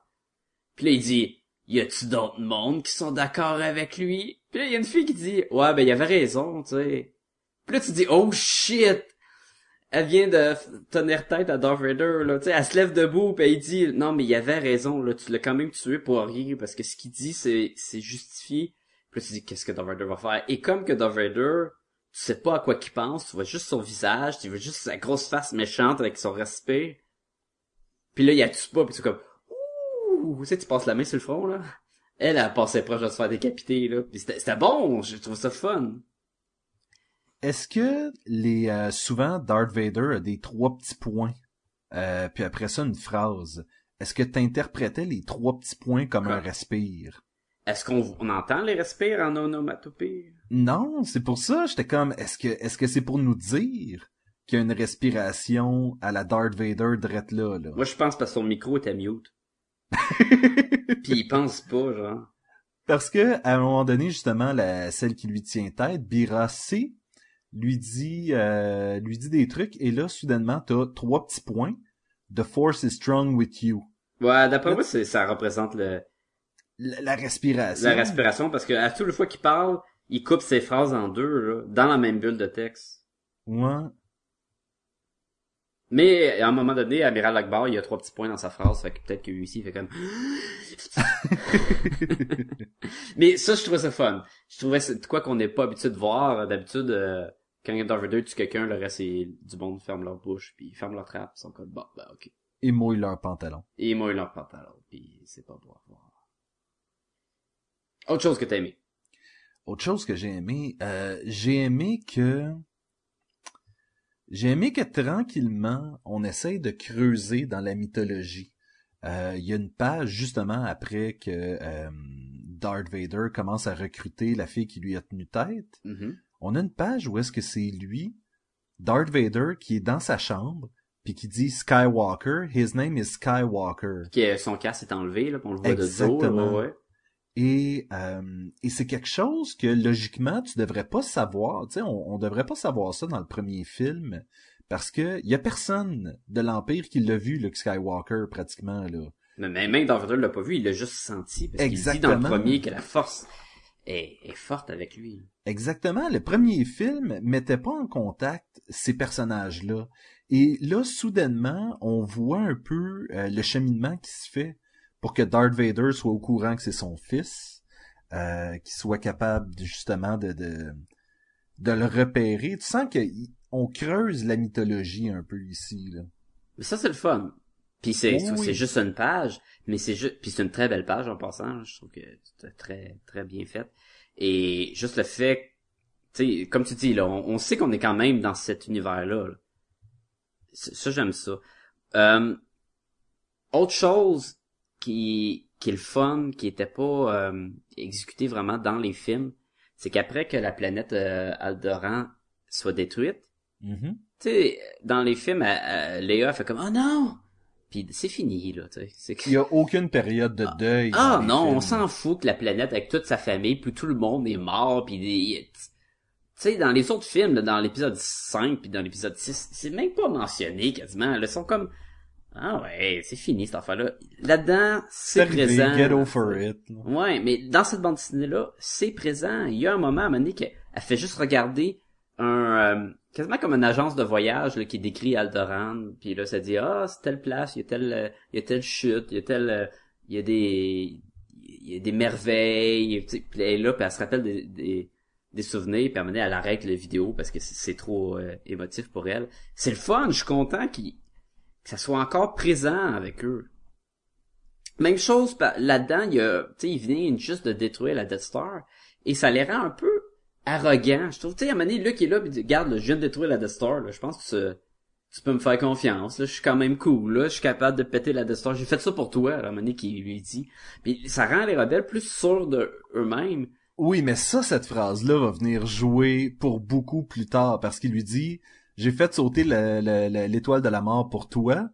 Puis là il dit y a-tu d'autres mondes qui sont d'accord avec lui? Puis là il y a une fille qui dit ouais ben il avait raison, tu sais. Puis là tu dis oh shit. Elle vient de tenir tête à Darth Vader là, tu sais, elle se lève debout puis elle dit non mais il avait raison là, tu l'as quand même tué pour rien parce que ce qu'il dit c'est c'est justifié. Puis tu dis, qu'est-ce que Darth Vader va faire? Et comme que Darth Vader, tu sais pas à quoi qu'il pense, tu vois juste son visage, tu vois juste sa grosse face méchante avec son respect. Puis là, il a tue pas, puis c'est comme, ouh, tu sais, tu passes la main sur le front, là. Elle, elle passait proche de se faire décapiter, là. Puis c'était bon, je trouve ça fun. Est-ce que les euh, souvent Darth Vader a des trois petits points, euh, puis après ça une phrase. Est-ce que t'interprétais les trois petits points comme Quoi? un respire? Est-ce qu'on on entend les respires en onomatopée? Non, c'est pour ça. J'étais comme, est-ce que est-ce que c'est pour nous dire qu'il y a une respiration à la Darth Vader drette là, là? Moi, je pense parce que son micro était mute. (laughs) Puis il pense pas, genre. Parce que à un moment donné, justement, la celle qui lui tient tête, Bira C, lui dit euh, lui dit des trucs et là, soudainement, t'as trois petits points. The force is strong with you. Ouais, d'après moi, ça représente le, La, la respiration. la respiration parce que à toute fois qu'il parle, il coupe ses phrases en deux, là, dans la même bulle de texte. Ouais. Mais à un moment donné, Amiral Akbar, il y a trois petits points dans sa phrase, fait que peut-être que lui aussi il fait comme. (laughs) Mais ça, je trouvais ça fun. Je trouvais c'est quoi qu'on n'est pas habitué de voir. D'habitude, euh, quand Darth Vader tue quelqu'un, le reste c'est du monde ferme leur bouche, puis ils ferment leur trappe, ils sont comme bon, bah ok. Et mouille leur pantalon. Ils mouillent leur pantalon, puis c'est pas beau à voir. Autre chose que t'as aimé. Autre chose que j'ai aimé, euh, j'ai aimé que J'ai aimé que tranquillement, on essaye de creuser dans la mythologie. Euh, Il y a une page justement après que euh, Darth Vader commence à recruter la fille qui lui a tenu tête. Mhm. On a une page où est-ce que c'est lui, Darth Vader, qui est dans sa chambre, puis qui dit Skywalker, his name is Skywalker. Que son casque est enlevé, là, on le voit de dos. Exactement. là, ouais, ouais. Et, euh, et c'est quelque chose que logiquement tu devrais pas savoir. Tu sais, on, on devrait pas savoir ça dans le premier film parce que y a personne de l'Empire qui l'a vu, Luke Skywalker, pratiquement là. Mais même Darth Vader l'a pas vu, il l'a juste senti. Parce qu'il dit dans le premier que la force est, est forte avec lui. Exactement. Le premier film mettait pas en contact ces personnages-là. Et là, soudainement, on voit un peu euh, le cheminement qui se fait pour que Darth Vader soit au courant que c'est son fils, euh, qu'il soit capable de- justement de, de de le repérer. Tu sens qu'on creuse la mythologie un peu ici. Là. Mais ça, c'est le fun. Puis c'est Oui, juste une page, mais c'est juste puis c'est une très belle page en passant. Je trouve que c'est très très bien faite. Et juste le fait, tu sais, comme tu dis là, on, on sait qu'on est quand même dans cet univers là. Ça, j'aime ça. Euh, autre chose qui qui est le fun, qui était pas euh, exécuté vraiment dans les films, c'est qu'après que la planète euh, Alderaan soit détruite, Mhm. tu sais, dans les films, euh, euh, Léa fait comme, oh non! Puis c'est fini, là, tu sais. Il y a aucune période de deuil. Ah non, on s'en fout que la planète avec toute sa famille, puis tout le monde est mort, puis des... Tu sais, dans les autres films, là, dans l'épisode 5 puis dans l'épisode 6, c'est même pas mentionné quasiment. Là, ils sont comme... Ah ouais, c'est fini cette affaire-là. Là-dedans, c'est présent. Get over it. Ouais, mais dans cette bande dessinée-là, c'est présent. Il y a un moment à un moment donné qu'elle elle fait juste regarder un... euh, quasiment comme une agence de voyage là, qui décrit Aldoran. Puis là, ça dit, ah, c'est telle place, il y a telle, euh, il y a telle chute, il y a telle... euh, il y a des... Il y a des merveilles. Puis elle est là, puis elle se rappelle des... des des souvenirs, puis à un moment donné, elle arrête la vidéo parce que c'est- c'est trop euh, émotif pour elle. C'est le fun, je suis content qu'il- que ça soit encore présent avec eux. Même chose là-dedans, il y ils juste de détruire la Death Star et ça les rend un peu arrogants. Je trouve, tu sais, à un moment donné, Luke est là, puis dit, regarde, je viens de détruire la Death Star, je pense que tu, peux me faire confiance, là, je suis quand même cool, là, je suis capable de péter la Death Star, j'ai fait ça pour toi, là, à un moment qu'il lui dit. Ça rend les rebelles plus sûrs de eux-mêmes. Oui, mais ça, cette phrase-là va venir jouer pour beaucoup plus tard parce qu'il lui dit j'ai fait sauter le- le- le- l'étoile de la mort pour toi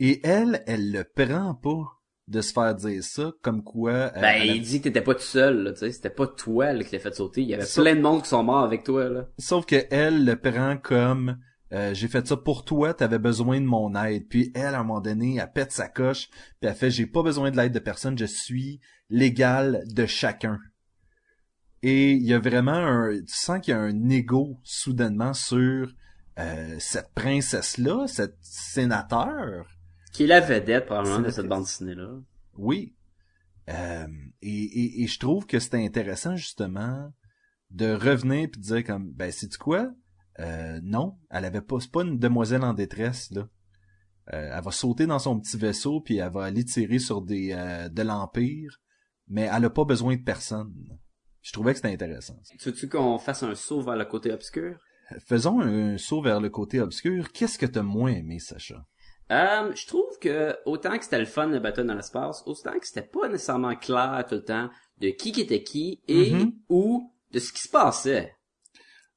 et elle, elle le prend pas de se faire dire ça comme quoi euh, Ben, elle a- il dit que t'étais pas tout seul, tu sais, c'était pas toi, là, qui l'a fait sauter, il y avait plein de monde qui sont morts avec toi, là. sauf que elle le prend comme euh, j'ai fait ça pour toi, t'avais besoin de mon aide. Puis elle, à un moment donné, elle pète sa coche, puis elle fait j'ai pas besoin de l'aide de personne, je suis l'égal de chacun. Et il y a vraiment un, tu sens qu'il y a un ego soudainement sur euh, cette princesse-là, cette sénateur. Qui est la vedette, probablement, de cette bande dessinée-là. Oui. Euh, et, et, et je trouve que c'était intéressant justement de revenir puis de dire comme ben c'est quoi? Euh, non elle avait pas c'est pas une demoiselle en détresse là Euh, elle va sauter dans son petit vaisseau puis elle va aller tirer sur des euh, de l'empire mais elle a pas besoin de personne je trouvais que c'était intéressant Tu veux-tu qu'on fasse un saut vers le côté obscur? Faisons un saut vers le côté obscur qu'est-ce que t'as moins aimé Sacha? Euh, je trouve que autant que c'était le fun de bataille dans l'espace, autant que c'était pas nécessairement clair tout le temps de qui qui était qui et Mhm. ou de ce qui se passait.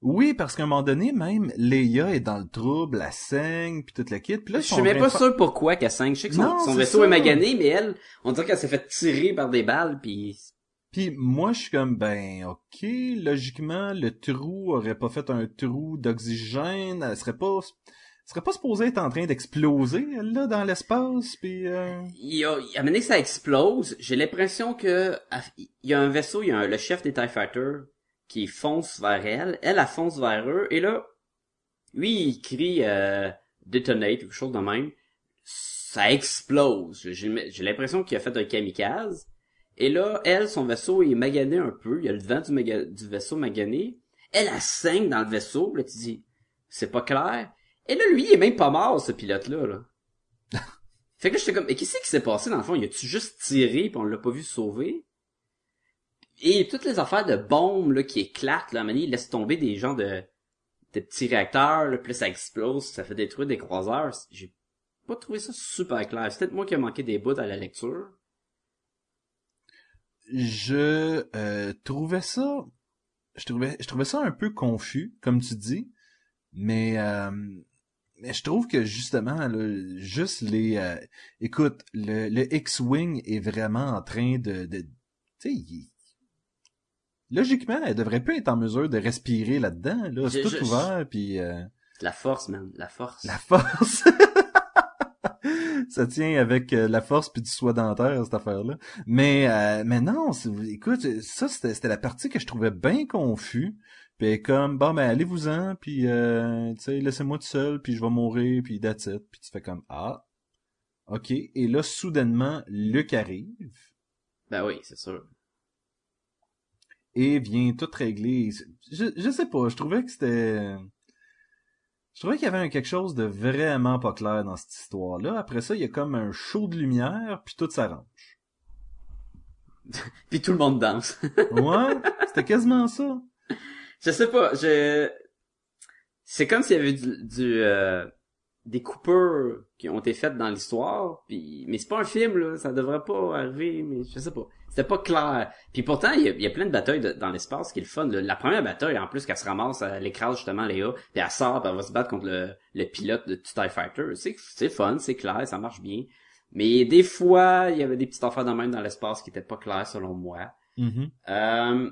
oui parce qu'à un moment donné même Leia est dans le trouble elle saigne puis toute la kit puis là Je suis même pas sûr pourquoi qu'elle saigne. Je sais que son, Non, son c'est vaisseau ça. est magané, mais elle, on dirait qu'elle s'est fait tirer par des balles puis Moi, je suis comme, ben, ok, logiquement, le trou aurait pas fait un trou d'oxygène, elle serait pas, serait pas supposée être en train d'exploser, là, dans l'espace, puis euh... il a, que ça explose, j'ai l'impression que il y a un vaisseau, il le chef des TIE Fighters qui fonce vers elle, elle, elle fonce vers eux, et là, lui, il crie euh, detonate ou quelque chose de même, ça explose. J'ai l'impression qu'il a fait un kamikaze, et là, elle, son vaisseau est magané un peu, il y a le vent du, maga- du vaisseau magané, elle, elle saigne dans le vaisseau, là, tu dis, c'est pas clair, et là, lui, il est même pas mort, ce pilote-là, là. (laughs) Fait que là, j'étais comme, mais qu'est-ce qui s'est passé dans le fond? Il a-tu juste tiré pis on l'a pas vu sauver? Et toutes les affaires de bombes, là, qui éclatent, là, à il laisse tomber des gens de, des petits réacteurs, là, puis ça explose, ça fait détruire des croiseurs. J'ai pas trouvé ça super clair. C'est peut-être moi qui ai manqué des bouts à la lecture. Je euh, trouvais ça... Je trouvais, je trouvais ça un peu confus, comme tu dis, mais... Euh, mais je trouve que justement, là, juste les... euh, écoute, le, le X-Wing est vraiment en train de... de tu sais, il- logiquement, elle devrait pas être en mesure de respirer là-dedans. Là, c'est tout je- ouvert, puis euh, La force, man. La force. la force... (laughs) Ça tient avec euh, la force puis du soie dentaire, cette affaire-là. Mais, euh, mais non, écoute, ça, c'était c'était la partie que je trouvais bien confus. Puis comme, bon, ben, allez-vous-en, puis, euh, tu sais, laissez-moi tout seul, puis je vais mourir, puis that's it. Puis tu fais comme, ah, ok. Et là, soudainement, Luc arrive Ben oui, c'est sûr. et vient tout régler. Je, je sais pas, je trouvais que c'était... Je trouvais qu'il y avait un quelque chose de vraiment pas clair dans cette histoire-là. Après ça, il y a comme un show de lumière, puis tout s'arrange. (laughs) Puis tout le monde danse. (laughs) Ouais, c'était quasiment ça. je sais pas, je... C'est comme s'il y avait du, du euh, des coupures qui ont été faites dans l'histoire, puis mais c'est pas un film là, ça devrait pas arriver, mais je sais pas. C'était pas clair. Puis pourtant, il y a, il y a plein de batailles de- dans l'espace qui est le fun. là. La première bataille, en plus, qu'elle se ramasse, elle écrase justement Léa, puis elle sort, puis elle va se battre contre le, le pilote de TIE Fighter. C'est c'est fun, c'est clair, ça marche bien. Mais des fois, il y avait des petites affaires de même dans l'espace qui étaient pas claires selon moi. Mhm. Euh,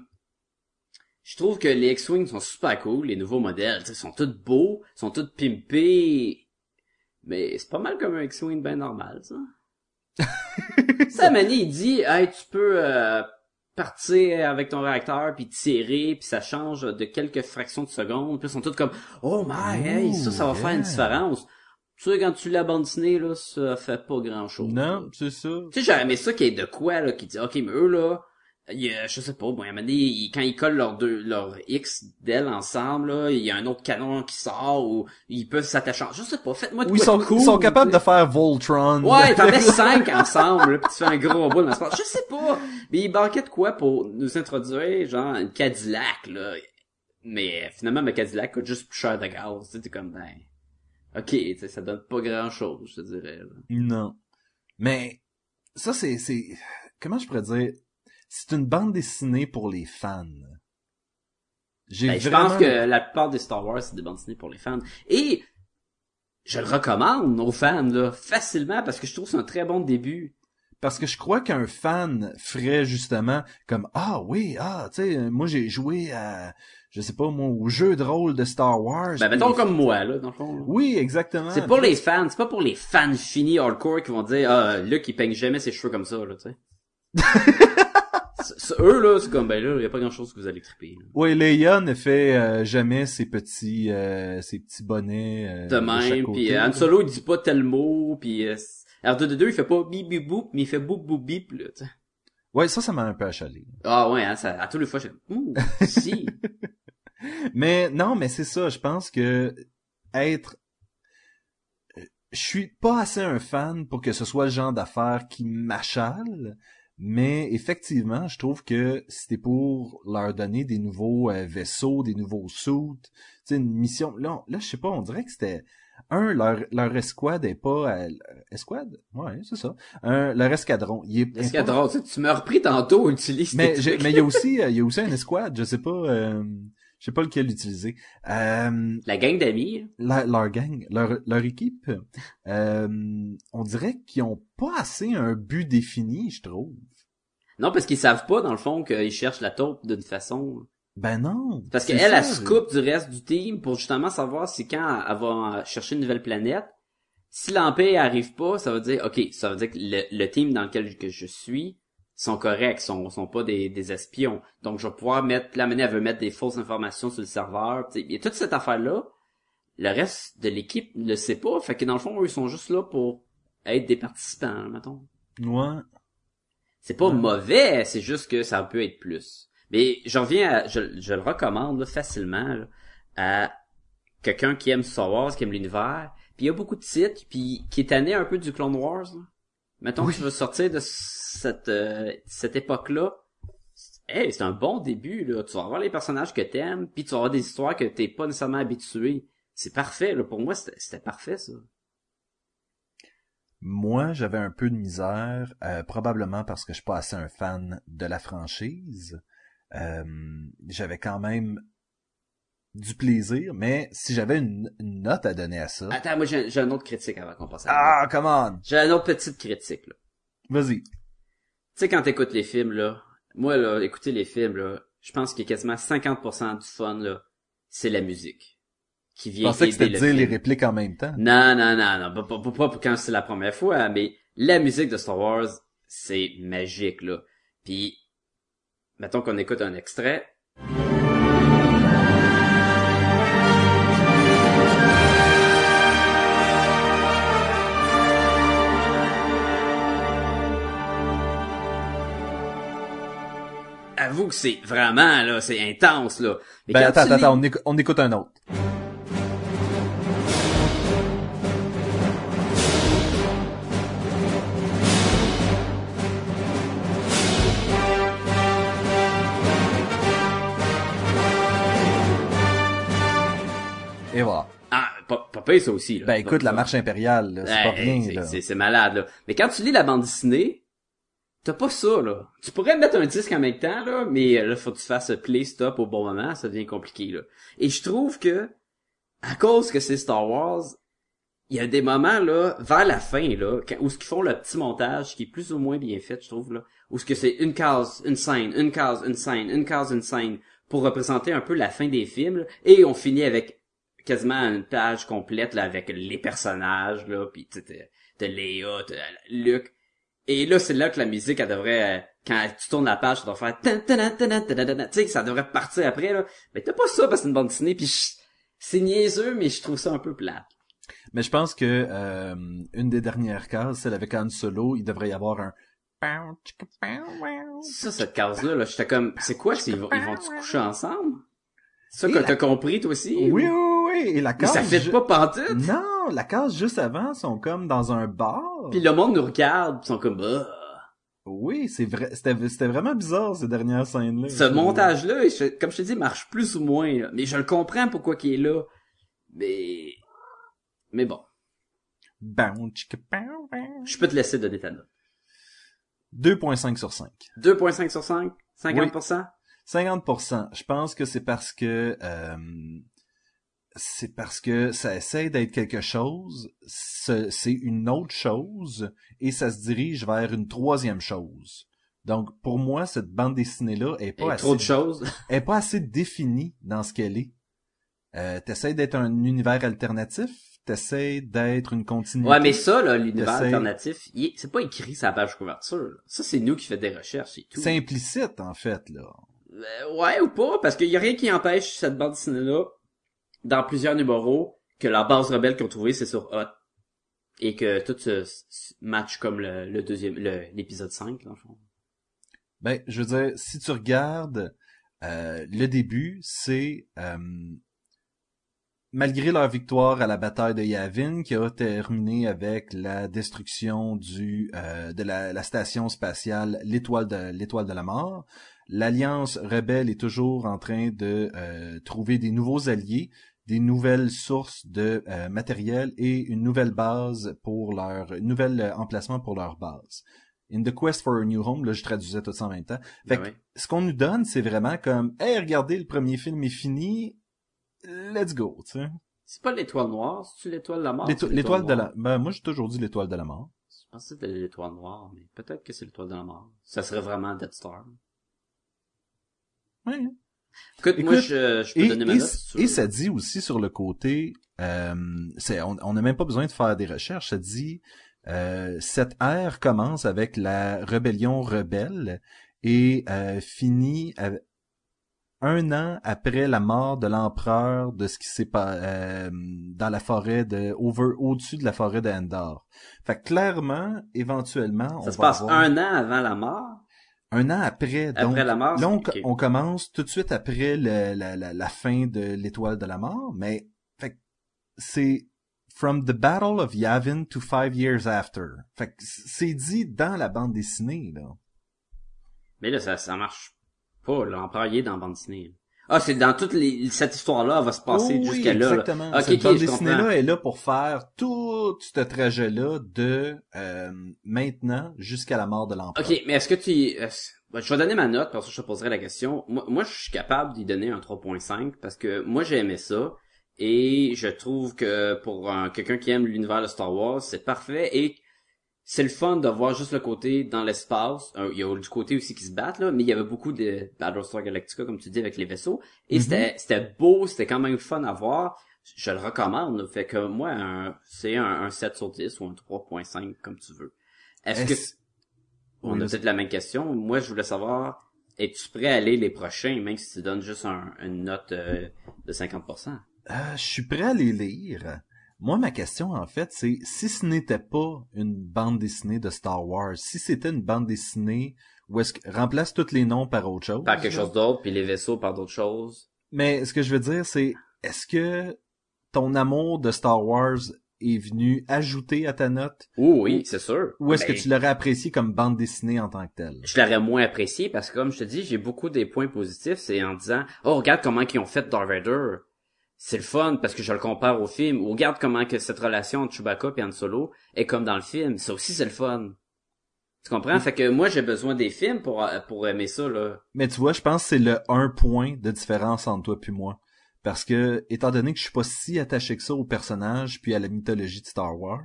je trouve que les X-Wing sont super cool, les nouveaux modèles, sais, sont tous beaux, sont tous pimpés, mais c'est pas mal comme un X-Wing bien normal, ça. (laughs) ça, Manny, il dit, hey, tu peux euh, partir avec ton réacteur, puis tirer, puis ça change de quelques fractions de secondes, puis ils sont tous comme, oh my, hey, ça, ça va faire une différence. Tu sais, quand tu l'as bandiné, là, ça fait pas grand-chose. Non, c'est ça. Tu sais, j'aurais aimé ça qu'il y ait de quoi, là, qui dit, OK, mais eux, là, il je sais pas, bon, à un moment donné, quand ils collent leurs deux, leurs X d'ailes ensemble, là, il y a un autre canon qui sort, ou ils peuvent s'attacher, en- je sais pas, faites-moi de Oui, ils quoi sont, cool. ils sont capables de faire Voltron. Ouais, t'en mets (laughs) cinq ensemble, là, pis tu fais un gros bout dans l'espace. Je sais pas. Mais ils banquaient de quoi pour nous introduire, genre, une Cadillac, là. Mais finalement, ma Cadillac coûte juste plus cher de gaz. Tu sais, t'es comme, ben, ok, tu sais, ça donne pas grand chose, je te dirais. là. Non. Mais ça, c'est, c'est, comment je pourrais dire, c'est une bande dessinée pour les fans. J'ai Ben, je pense que la plupart des Star Wars, c'est des bandes dessinées pour les fans. Et je le recommande aux fans, là, facilement, parce que je trouve que c'est un très bon début. Parce que je crois qu'un fan ferait justement comme ah oui ah tu sais moi j'ai joué à je sais pas moi au jeu de rôle de Star Wars. Ben, puis- mettons comme moi, là, dans le fond. là. Oui exactement. C'est pour les fans, c'est pas pour les fans finis hardcore qui vont dire ah Luc il peigne jamais ses cheveux comme ça là, tu sais. (laughs) Eux là, c'est comme ben là, y a pas grand chose que vous allez triper. Oui, Leia ne fait euh, jamais ses petits euh, ses petits bonnets euh, De même, puis Han Solo il dit pas tel mot, puis euh, R2D2 il fait pas bip bip boop, mais il fait boop boop bip là, tu. Ouais, ça ça m'a un peu achalé. Ah ouais, hein, ça, à tous les fois je ouh, si. (laughs) Mais non, mais c'est ça, je pense que être je suis pas assez un fan pour que ce soit le genre d'affaires qui m'achale, mais effectivement, je trouve que c'était pour leur donner des nouveaux euh, vaisseaux, des nouveaux suits, une mission. Là, là je sais pas, on dirait que c'était un leur leur escouade est pas euh, escouade, ouais, c'est ça. Un leur escadron, il est pas- drôle, tu tu m'as repris tantôt, utilise mais mais il y a aussi (laughs) euh, il y a aussi un escouade, je sais pas euh, sais pas lequel utiliser. Euh, La gang d'amis, la- leur gang, leur, leur équipe, euh, on dirait qu'ils ont pas assez un but défini, je trouve. non parce qu'ils savent pas dans le fond qu'ils cherchent la taupe d'une façon. Ben non. Parce qu'elle, ça, elle se coupe du reste du team pour justement savoir si quand elle va chercher une nouvelle planète, si l'Empire arrive pas, ça veut dire, ok, ça veut dire que le, le team dans lequel que je suis sont corrects, sont, sont pas des, des espions. Donc je vais pouvoir mettre, la manière elle veut mettre des fausses informations sur le serveur. Il y a toute cette affaire-là. Le reste de l'équipe ne le sait pas. Fait que dans le fond, eux, ils sont juste là pour être des participants, mettons. Ouais. C'est pas Ouais. mauvais, c'est juste que ça peut être plus. Mais je reviens à, je, je le recommande là, facilement là, à quelqu'un qui aime Star Wars, qui aime l'univers, puis il y a beaucoup de titres, puis qui est tanné un peu du Clone Wars. Là. Mettons Oui. que tu veux sortir de cette euh, cette époque-là, hey, c'est un bon début, là. Tu vas avoir les personnages que t'aimes, puis tu vas avoir des histoires que t'es pas nécessairement habitué. C'est parfait, là. Pour moi, c'était parfait, ça. Moi, j'avais un peu de misère, euh, probablement parce que je suis pas assez un fan de la franchise. Euh, j'avais quand même du plaisir, mais si j'avais une, une note à donner à ça... Attends, moi, j'ai une autre critique avant qu'on passe à Ah, come on! J'ai une autre petite critique, là. Vas-y. Tu sais, quand t'écoutes les films, là, moi, là, écouter les films, là, je pense qu'il y a quasiment 50% du fun, là, c'est la musique. Qui Je vient pensais que le dire les répliques en même temps. Non, non, non, non, pas, pas, pas, pas pour quand c'est la première fois, mais la musique de Star Wars, c'est magique, là. Puis, mettons qu'on écoute un extrait. Avoue que c'est vraiment, là, c'est intense, là. Mais Ben attends, attends, on, écoute, on écoute un autre. Et voilà. Ah, pas, pas pire, ça aussi, là. Ben écoute, la marche impériale, là, c'est pas rien, C'est malade, là. Mais quand tu lis la bande dessinée, t'as pas ça, là. Tu pourrais mettre un disque en même temps, là, mais euh, là, faut que tu fasses play, stop au bon moment, ça devient compliqué, là. Et je trouve que, à cause que c'est Star Wars, il y a des moments, là, vers la fin, là, où ce qu'ils font le petit montage, qui est plus ou moins bien fait, je trouve, là, où ce que c'est une case, une scène, une case, une scène, une case, une scène, pour représenter un peu la fin des films, là, et on finit avec quasiment une page complète, là, avec les personnages, là, pis t'as Léa, t'as Luke, et là, c'est là que la musique, elle devrait, euh, quand tu tournes la page, ça doit faire tu sais, ça devrait partir après, là. Mais t'as pas ça parce que c'est une bande dessinée, puis c'est niaiseux, mais je trouve ça un peu plate. Mais je pense que euh, une des dernières cases, celle avec Han Solo, il devrait y avoir un Ça, cette case-là, là, j'étais comme, c'est quoi, ils ils vont se coucher ensemble? Ça que t'as compris, toi aussi? Oui, oui, oui, et la Mais case ça fait ju- pas pantoute? Non, la case juste avant sont comme dans un bar. Puis le monde nous regarde, pis ils sont comme, bah. Oui, c'est vrai, c'était c'était vraiment bizarre ces dernières scènes là. Ce montage-là, je- comme je te dis, marche plus ou moins, là. Mais je le comprends pourquoi qu'il est là. Mais, mais bon. Chicka, bow, bow. Je peux te laisser donner ta note. 2.5 sur 5. 2.5 sur 5? 50%? 50%. Je pense que c'est parce que euh, c'est parce que ça essaie d'être quelque chose, ce- c'est une autre chose, et ça se dirige vers une troisième chose. Donc, pour moi, cette bande dessinée-là est Et pas assez, trop de choses. (laughs) est pas assez définie dans ce qu'elle est. Euh, t'essaies d'être un univers alternatif, t'essaies d'être une continuité. Ouais, mais ça, là, l'univers alternatif, c'est pas écrit sur la page couverture. là. Ça, c'est nous qui fait des recherches et tout. c'est implicite, en fait, là. Euh, ouais ou pas, parce qu'il y a rien qui empêche cette bande dessinée-là, dans plusieurs numéros, que la base rebelle qu'ils ont trouvée, c'est sur Hot. Et que tout se, match comme le, le deuxième, l'épisode 5, dans le. Ben, je veux dire, si tu regardes euh, le début, c'est euh, malgré leur victoire à la bataille de Yavin, qui a terminé avec la destruction du euh, de la, la station spatiale l'étoile de l'étoile de la mort, l'alliance rebelle est toujours en train de euh, trouver des nouveaux alliés, des nouvelles sources de euh, matériel et une nouvelle base pour leur une nouvelle euh, emplacement pour leur base. In the quest for a new home, là je traduisais tout ça en même temps. Fait Ben que ce qu'on nous donne, c'est vraiment comme, hey, regardez, le premier film est fini, let's go, tu sais. C'est pas l'étoile noire, c'est-tu l'étoile de la mort? L'éto- c'est L'étoile de la, ben, moi, j'ai toujours dit l'étoile de la mort. Je pensais que c'était l'étoile noire, mais peut-être que c'est l'étoile de la mort. Ça serait vraiment Death Star. Ouais. Écoute, moi, je, je peux Et, donner ma et, note. ça dit aussi sur le côté, euh, c'est, on n'a même pas besoin de faire des recherches, ça dit, euh, cette ère commence avec la rébellion rebelle et euh, finit avec- un an après la mort de l'empereur de ce qui s'est pas euh, dans la forêt de over au-dessus de la forêt de Endor. Fait que clairement, éventuellement, on Ça se va passe avoir- un an avant la mort? Un an après. Après donc, la mort, là, on, commence tout de suite après le- la, la, la fin de l'étoile de la mort, mais c'est from the battle of Yavin to five years after. Fait c'est dit dans la bande dessinée là. Mais là, ça, ça marche Pas l'empereur, il est dans la bande dessinée. Ah, c'est dans toute les, cette histoire-là, elle va se passer oui, jusqu'à là. là. exactement. Cette dessinée-là comprends. est là pour faire tout ce trajet-là de euh, maintenant jusqu'à la mort de l'empereur. Ok, mais est-ce que tu... ben, je vais donner ma note, parce que je te poserai la question. Moi, moi je suis capable d'y donner un 3.5, parce que moi, j'ai aimé ça. Et je trouve que pour un- quelqu'un qui aime l'univers de Star Wars, c'est parfait. Et c'est le fun de voir juste le côté dans l'espace. Il y a du côté aussi qui se battent, là, mais il y avait beaucoup de Battlestar Galactica, comme tu dis, avec les vaisseaux. Et Mhm. c'était c'était beau, c'était quand même fun à voir. Je le recommande. Fait que moi, c'est un, un 7 sur 10 ou un 3.5, comme tu veux. Est-ce que... On a peut-être la même question? Moi, je voulais savoir, es-tu prêt à aller les prochains, même si tu donnes juste un- une note euh, de 50%? Euh, je suis prêt à les lire. Moi, ma question, en fait, c'est si ce n'était pas une bande dessinée de Star Wars, si c'était une bande dessinée où est-ce que remplace tous les noms par autre chose? Par quelque chose d'autre, puis les vaisseaux par d'autres choses. Mais ce que je veux dire, c'est est-ce que ton amour de Star Wars est venu ajouter à ta note? Oh oui, c'est sûr. ou est-ce Ben, que tu l'aurais apprécié comme bande dessinée en tant que telle? Je l'aurais moins apprécié parce que, comme je te dis, j'ai beaucoup des points positifs. C'est en disant, oh, regarde comment ils ont fait Darth Vader. C'est le fun parce que je le compare au film. Ou regarde comment que cette relation entre Chewbacca et Han Solo est comme dans le film. Ça aussi, c'est le fun. Tu comprends? Fait que moi, j'ai besoin des films pour, pour aimer ça, là. Mais tu vois, je pense que c'est le un point de différence entre toi puis moi. Parce que, étant donné que je suis pas si attaché que ça au personnage puis à la mythologie de Star Wars,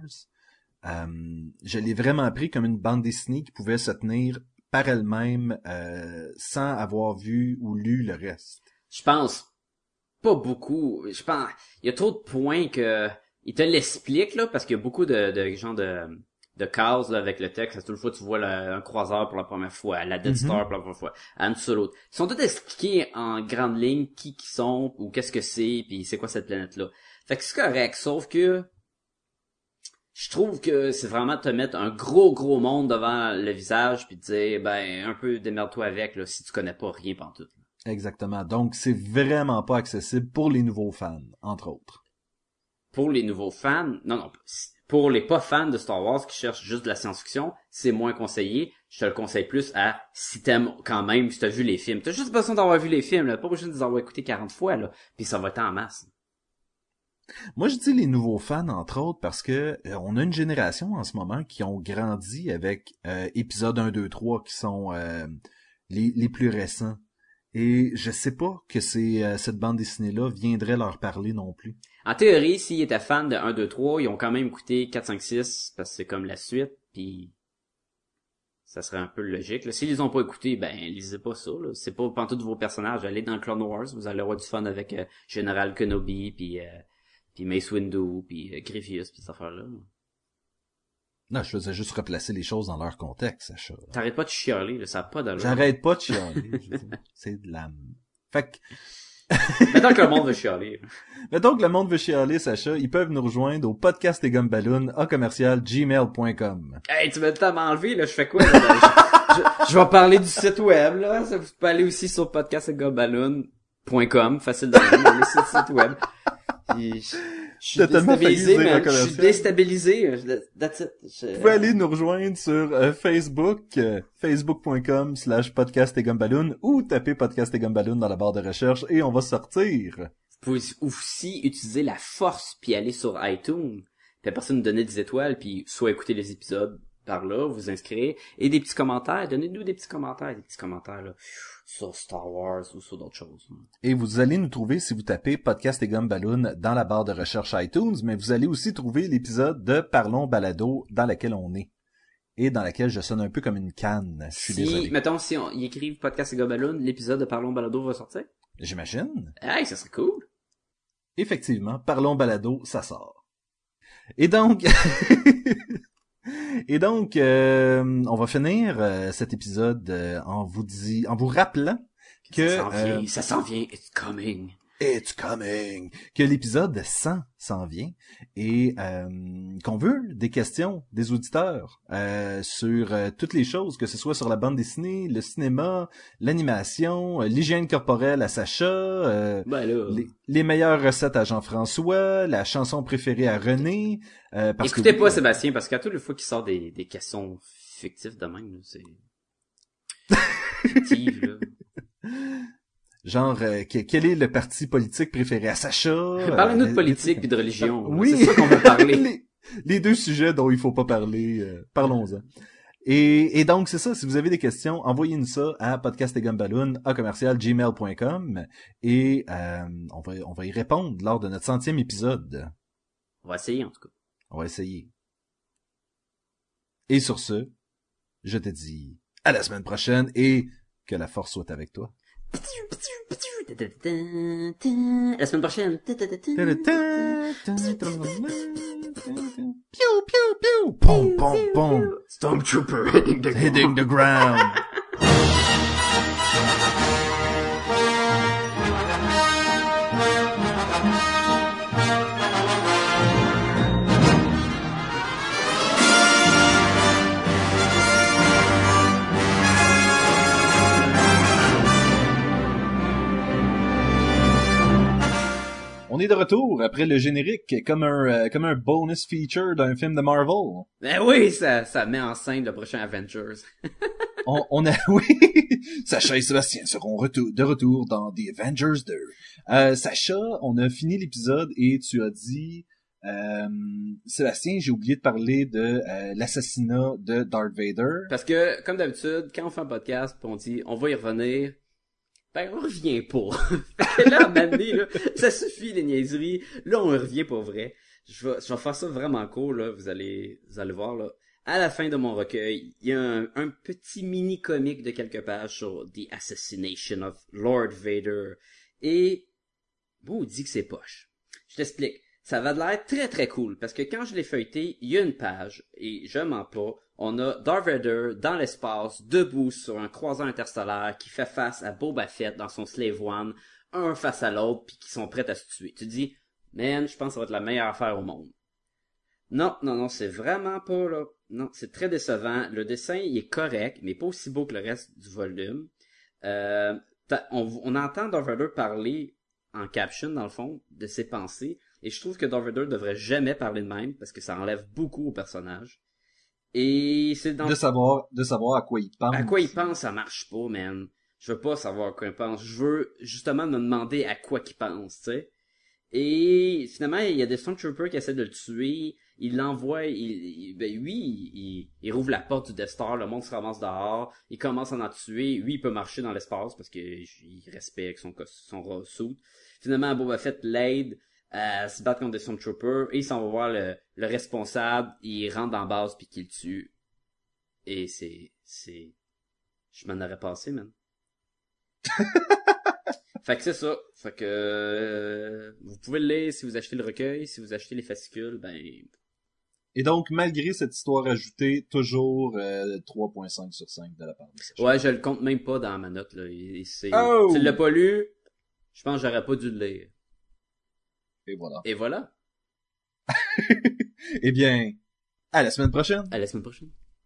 euh, je l'ai vraiment pris comme une bande dessinée qui pouvait se tenir par elle-même euh, sans avoir vu ou lu le reste. Je pense pas beaucoup. Je pense il y a trop de points que il te l'explique là parce qu'il y a beaucoup de de gens de de cases là, avec le texte. À toute fois tu vois le- un croiseur pour la première fois, la Death Mhm. Star pour la première fois, Han Solo. Ils sont tous expliqués en grande ligne qui qui sont ou qu'est-ce que c'est puis c'est quoi cette planète là. Fait que c'est correct sauf que je trouve que c'est vraiment te mettre un gros gros monde devant le visage puis te dire ben un peu démerde-toi avec là si tu connais pas rien pantoute. Exactement. Donc, c'est vraiment pas accessible pour les nouveaux fans, entre autres. pour les nouveaux fans, non, non, pour les pas fans de Star Wars qui cherchent juste de la science-fiction, c'est moins conseillé. Je te le conseille plus à si t'aimes quand même, si t'as vu les films. T'as juste besoin d'avoir vu les films, là. Pas besoin de les avoir écoutés 40 fois, là. Puis ça va être en masse. Moi, je dis les nouveaux fans, entre autres, parce que euh, on a une génération en ce moment qui ont grandi avec euh, épisode 1, 2, 3 qui sont euh, les, les plus récents. Et je sais pas que c'est euh, cette bande dessinée-là viendrait leur parler non plus. En théorie, s'ils étaient fans de 1, 2, 3, ils ont quand même écouté 4, 5, 6, parce que c'est comme la suite, puis ça serait un peu logique. S'ils les ont pas écoutés, ben, lisez pas ça. C'est pas pantoute vos personnages. Allez dans Clone Wars, vous allez avoir du fun avec euh, Général Kenobi, puis euh, puis Mace Windu, puis euh, Grievous, puis cette affaire-là. Non, je faisais juste replacer les choses dans leur contexte, Sacha. T'arrêtes pas de chialer, là, ça a pas d'allure. J'arrête pas de chialer. veux (laughs) c'est de la... Fait que, (laughs) Maintenant que le monde veut chialer. mettons que le monde veut chialer, Sacha, ils peuvent nous rejoindre au podcast et gumballoon à commercial gmail.com. Hey, tu vas tout m'enlever, là, je fais quoi, là? je, je- je vais parler du site web, là. Vous pouvez aller aussi sur podcastgobaloon.com, facile d'aller, aller sur le site web. Puis, je, suis déstabilisé. Je suis déstabilisé. That's it. Je- Vous pouvez aller nous rejoindre sur euh, Facebook, euh, facebook.com slash podcast et gumballoon ou taper podcast et gumballoon dans la barre de recherche et on va sortir. Vous pouvez aussi utiliser la force puis aller sur iTunes. Puis la personne nous donner des étoiles puis soit écouter les épisodes par là, vous inscrire et des petits commentaires. Donnez-nous des petits commentaires, des petits commentaires là sur Star Wars ou sur d'autres choses. Et vous allez nous trouver si vous tapez podcast et gumballoon dans la barre de recherche iTunes, mais vous allez aussi trouver l'épisode de Parlons Balado dans laquelle on est. Et dans laquelle je sonne un peu comme une canne. Je suis si, désolé. mettons, si on, ils écrivent Podcast et Gobaloon, l'épisode de Parlons Balado va sortir. J'imagine. Hey, ça serait cool. Effectivement, Parlons Balado, ça sort. Et donc, (laughs) et donc, euh, on va finir euh, cet épisode euh, en vous dit, en vous rappelant que ça s'en vient, euh, ça s'en vient, it's coming. It's coming, que l'épisode 100 s'en vient et euh, qu'on veut des questions des auditeurs euh, sur euh, toutes les choses, que ce soit sur la bande dessinée, le cinéma, l'animation, euh, l'hygiène corporelle à Sacha, euh, Ben les, les meilleures recettes à Jean-François, la chanson préférée à René. euh, parce Écoutez que, pas Sébastien, parce qu'à toutes les fois qu'il sort des, des questions fictives de même, c'est... (laughs) Fictives, là. Genre, euh, que- quel est le parti politique préféré? À Sacha? Parlez-nous Euh, de politique puis de religion. Oui. C'est ça qu'on veut parler. (laughs) les, les deux sujets dont il faut pas parler, euh, parlons-en. Et, et donc, c'est ça. Si vous avez des questions, envoyez-nous ça à podcastetgumballoon à commercial gmail.com et euh, on, va, on va y répondre lors de notre centième épisode. On va essayer, en tout cas. On va essayer. Et sur ce, je te dis à la semaine prochaine et que la force soit avec toi. La semaine prochaine. Pew, pew, pew. Pom, pom, pom. Stormtrooper hitting (laughs) the Hitting the ground. On est de retour après le générique comme un euh, comme un bonus feature d'un film de Marvel. Ben oui, ça, ça met en scène le prochain Avengers. (laughs) On, on a (laughs) oui, Sacha et Sébastien seront retour, de retour dans The Avengers 2. Euh, Sacha, on a fini l'épisode et tu as dit euh, Sébastien, j'ai oublié de parler de euh, l'assassinat de Darth Vader. Parce que, comme d'habitude, quand on fait un podcast on dit on va y revenir, ben on revient pas. (laughs) Là, à donné, là, ça suffit les niaiseries. Là, on revient pour vrai. Je vais, je vais faire ça vraiment court, là. Vous allez, vous allez voir, là. À la fin de mon recueil, il y a un, petit mini comique de quelques pages sur The Assassination of Lord Vader. Et, bon, on dit que c'est poche. Je t'explique. Ça va de l'air très très cool parce que quand je l'ai feuilleté, il y a une page et je mens pas. On a Darth dans l'espace, debout sur un croiseur interstellaire qui fait face à Boba Fett dans son Slave One, un face à l'autre puis qui sont prêts à se tuer. Tu dis, man, je pense que ça va être la meilleure affaire au monde. Non, non, non, c'est vraiment pas là. Non, c'est très décevant. Le dessin, est correct, mais pas aussi beau que le reste du volume. Euh, on, entend Darth parler en caption, dans le fond, de ses pensées. Et je trouve que Darth Vader devrait jamais parler de même, parce que ça enlève beaucoup au personnage. Et c'est dans... De savoir, de savoir à quoi il pense. À quoi il pense, ça marche pas, man. Je veux pas savoir à quoi il pense. Je veux justement me demander à quoi il pense, tu sais. Et finalement, il y a des Stormtroopers qui essaient de le tuer. Il l'envoie, il, il- ben oui, il, il rouvre la porte du Death Star, le monde se ramasse dehors, il commence à en tuer. Lui, il peut marcher dans l'espace parce qu'il respecte son, son suit. Finalement, Boba Fett l'aide à se battre contre des Stormtroopers et il s'en va voir le, le responsable. Il rentre dans la base puis qu'il le tue. Et c'est, c'est, je m'en aurais passé, man. (laughs) fait que c'est ça. Fait que, euh, vous pouvez le lire si vous achetez le recueil, si vous achetez les fascicules, ben, Et donc, malgré cette histoire ajoutée, toujours euh, 3.5 sur 5 de la part de ouais, je le compte même pas dans ma note, là. Il- il- c'est- Oh! Tu l'as pas lu? Je pense que j'aurais pas dû le lire. Et voilà. Et voilà. (laughs) Eh bien, à la semaine prochaine. À la semaine prochaine.